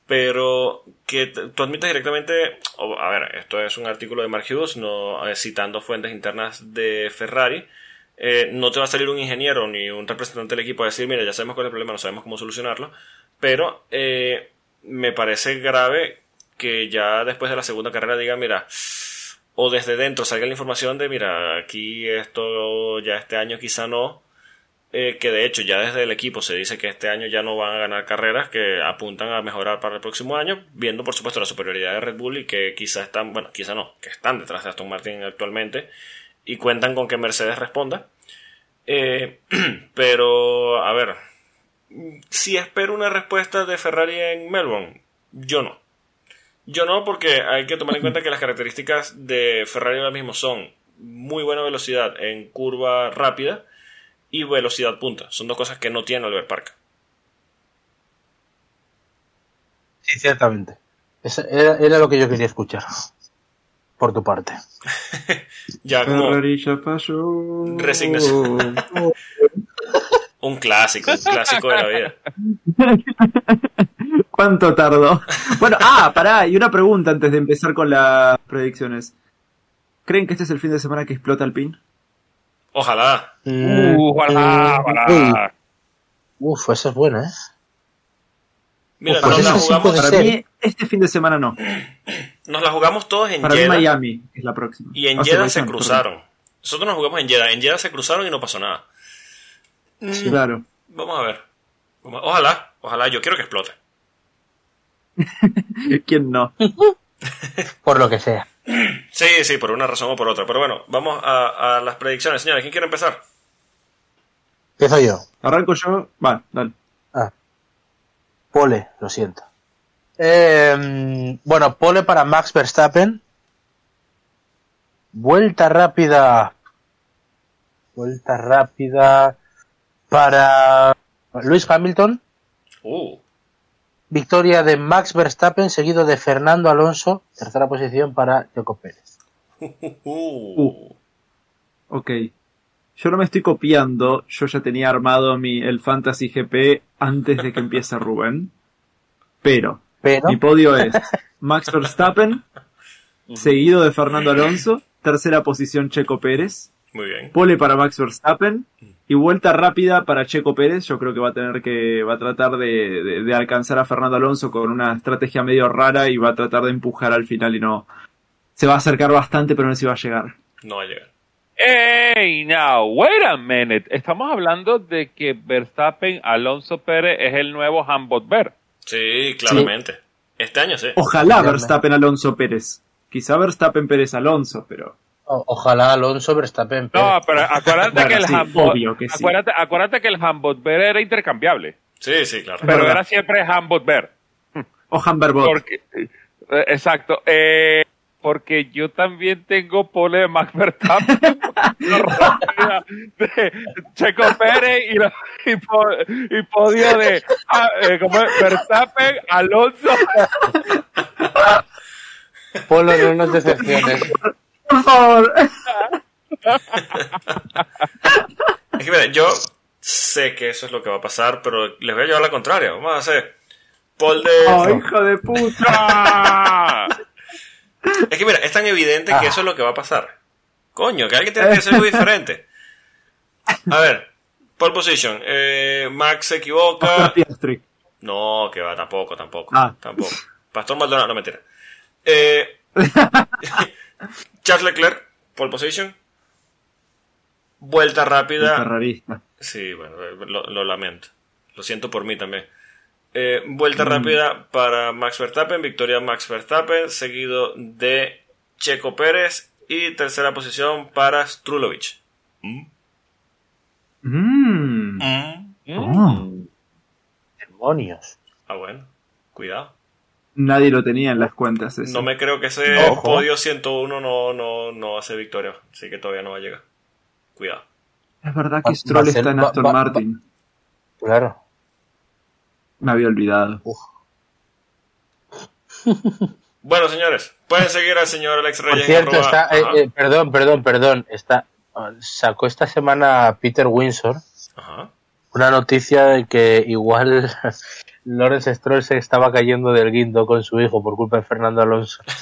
pero que tú admites directamente, a ver, esto es un artículo de Mark Hughes, no, citando fuentes internas de Ferrari, eh, no te va a salir un ingeniero ni un representante del equipo a decir, mira, ya sabemos cuál es el problema, no sabemos cómo solucionarlo, pero eh, me parece grave que ya después de la segunda carrera diga, mira, o desde dentro salga la información de, mira, aquí esto ya este año quizá no, eh, que de hecho ya desde el equipo se dice que este año ya no van a ganar carreras, que apuntan a mejorar para el próximo año, viendo por supuesto la superioridad de Red Bull y que quizá están, bueno, quizá no, que están detrás de Aston Martin actualmente y cuentan con que Mercedes responda. Eh, pero, a ver, si espero una respuesta de Ferrari en Melbourne, yo no. Yo no, porque hay que tomar en cuenta que las características de Ferrari ahora mismo son muy buena velocidad en curva rápida y velocidad punta. Son dos cosas que no tiene Albert Park. Sí, ciertamente. era, lo que yo quería escuchar. Por tu parte. ya como... Resignación. un clásico, un clásico de la vida. ¿Cuánto tardó? Bueno, ah, pará, y una pregunta antes de empezar con las predicciones. ¿Creen que este es el fin de semana que explota el pin? Ojalá. Mm, uh, ojalá, ojalá. Uf, esa es buena, ¿eh? Mira, nos la jugamos. Para mí, este fin de semana no. Nos la jugamos todos en Para Jeddah. Mí Miami es la próxima. Y en Jeddah se cruzaron. Nosotros nos jugamos en Jeddah. En Jeddah se cruzaron y no pasó nada. Sí, claro. Vamos a ver. Ojalá, ojalá. Yo quiero que explote. ¿Quién no? Por lo que sea. Sí, sí, por una razón o por otra. Pero bueno, vamos a, las predicciones. Señores, ¿quién quiere empezar? Empiezo yo. Arranco yo. Vale, dale. Ah. Pole, lo siento. Em, bueno, pole para Max Verstappen. Vuelta rápida. Vuelta rápida para Luis Hamilton. Uh. Victoria de Max Verstappen, seguido de Fernando Alonso. Tercera posición para Checo Pérez. Uh. Ok. Yo no me estoy copiando. Yo ya tenía armado mi, el Fantasy GP antes de que empiece Rubén. Pero, mi podio es Max Verstappen, seguido de Fernando Alonso. Tercera posición Checo Pérez. Muy bien. Pole para Max Verstappen y vuelta rápida para Checo Pérez. Yo creo que va a tener que, va a tratar de, alcanzar a Fernando Alonso con una estrategia medio rara y va a tratar de empujar al final y no. Se va a acercar bastante, pero no sé si va a llegar. No va a llegar. Hey, now, wait a minute. Estamos hablando de que Verstappen Alonso Pérez es el nuevo Hambot Ver. Sí, claramente. Este año sí. Ojalá Verstappen Alonso Pérez. Quizá Verstappen Pérez Alonso, pero ojalá Alonso Verstappen. No, pero acuérdate que el Hambot, acuérdate, acuérdate, que el Hambot Ver era intercambiable. Sí, sí, claro. Pero era siempre Hambot Ver. O Hamberbot. Eh, exacto. Eh, porque yo también tengo pole de Max Verstappen de Checo Pérez y, y, podio de ah, eh, Verstappen, Alonso Polo, no nos decepciones. Por favor. Es que mira, yo sé que eso es lo que va a pasar, pero les voy a llevar la contraria. Vamos a hacer Paul de... Oh, hijo de puta. Es que mira, es tan evidente que eso es lo que va a pasar. Coño, que alguien tiene que hacer algo diferente. A ver, pole position. Eh, Max se equivoca. No, que va, tampoco, tampoco. Ah. Tampoco. Pastor Maldonado, no mentira. Eh, Charles Leclerc, pole position. Vuelta El rápida. terrorista. Sí, bueno, eh, lo, lo lamento. Lo siento por mí también. Eh, vuelta Mm. rápida para Max Verstappen, victoria Max Verstappen, seguido de Checo Pérez y tercera posición para Strulovich. Mm. Mm. Oh. Demonios. Ah, bueno, cuidado. Nadie lo tenía en las cuentas ese. No me creo que ese Ojo. podio 101 no, no, no hace victoria, así que todavía no va a llegar. Cuidado. Es verdad que Stroll está en Aston va- Martin. Claro. Me había olvidado. Bueno, señores, pueden seguir al señor Alex Por Reyes. cierto, arroba- está, eh, eh, perdón, perdón, perdón. Está, sacó esta semana Peter Windsor Ajá. una noticia de que igual Lawrence Stroll se estaba cayendo del guindo con su hijo por culpa de Fernando Alonso.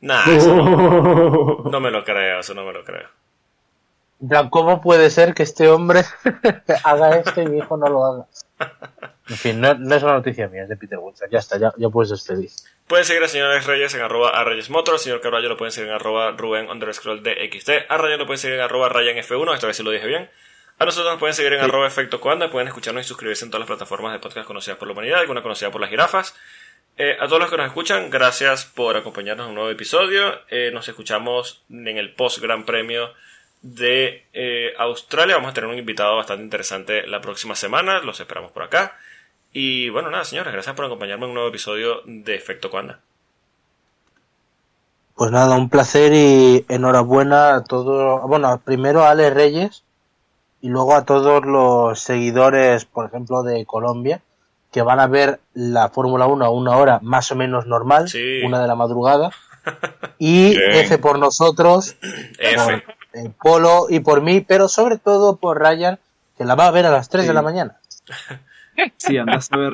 Nah, eso no, no me lo creo, eso no me lo creo. ¿cómo puede ser que este hombre haga esto y mi hijo no lo haga? En fin, no, no es una noticia mía, es de Peter Windsor. Ya está, ya, ya puedes despedir. Pueden seguir al señor Alex Reyes en arroba a Reyes Motor, al señor Carvalho lo pueden seguir en arroba Rubén underscore DXD, a Ryan lo pueden seguir en arroba Ryan F1, esta vez sí lo dije bien. A nosotros nos pueden seguir en arroba Efecto Cuanda, pueden escucharnos y suscribirse en todas las plataformas de podcast conocidas por la humanidad, alguna conocida por las jirafas. Eh, a todos los que nos escuchan, gracias por acompañarnos en un nuevo episodio. Eh, nos escuchamos en el post Gran Premio de eh, Australia. Vamos a tener un invitado bastante interesante la próxima semana. Los esperamos por acá. Y bueno, nada, señores, gracias por acompañarme en un nuevo episodio de Efecto Cuanda. Pues nada, un placer y enhorabuena a todos. Bueno, primero a Ale Reyes y luego a todos los seguidores, por ejemplo, de Colombia, que van a ver la Fórmula 1 a una hora más o menos normal, Sí. una de la madrugada. Y Bien. F por nosotros, F. por el Polo y por mí, pero sobre todo por Ryan, que la va a ver a las 3 de la mañana. Sí, andás a ver.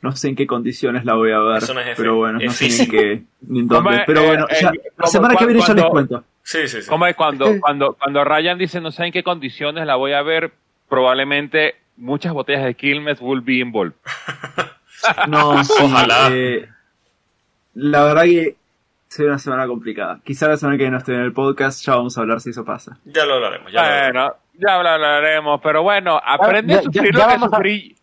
No sé en qué condiciones la voy a ver. No pero bueno, no sé ni en qué. Ni en ¿Cómo dónde. Pero Eh, bueno, eh, ya, ¿cómo- la semana que viene ya les cuento. Sí, sí, sí. ¿Cómo es cuando, cuando, cuando Ryan dice no sé en qué condiciones la voy a ver? Probablemente muchas botellas de Quilmes will be involved. No, sí, Ojalá. eh, la verdad que será una semana complicada. Quizá la semana que no esté en el podcast, ya vamos a hablar si eso pasa. Ya lo hablaremos. Ya lo hablaremos. Bueno, ya lo hablaremos, pero bueno, aprende Ya- a sufrir ya- ya lo que a- sufrí.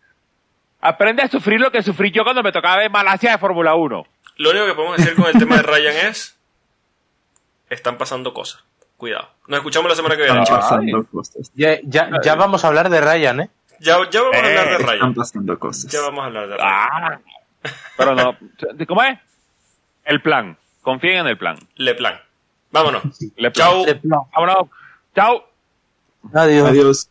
Aprende a sufrir lo que sufrí yo cuando me tocaba ver Malasia de Fórmula 1. Lo único que podemos decir con el tema de Ryan es. Están pasando cosas. Cuidado. Nos escuchamos la semana que viene, Están pasando cosas. Ya, ya, ya vamos a hablar de Ryan, ¿eh? Ya, ya vamos a hablar de Eh, Están Ryan. pasando cosas. Ya vamos a hablar de Ryan. Ah, pero no. ¿Cómo es? El plan. Confíen en el plan. Le plan. Vámonos. Le plan. Chau. Le plan. Vámonos. Chao. Adiós. Adiós.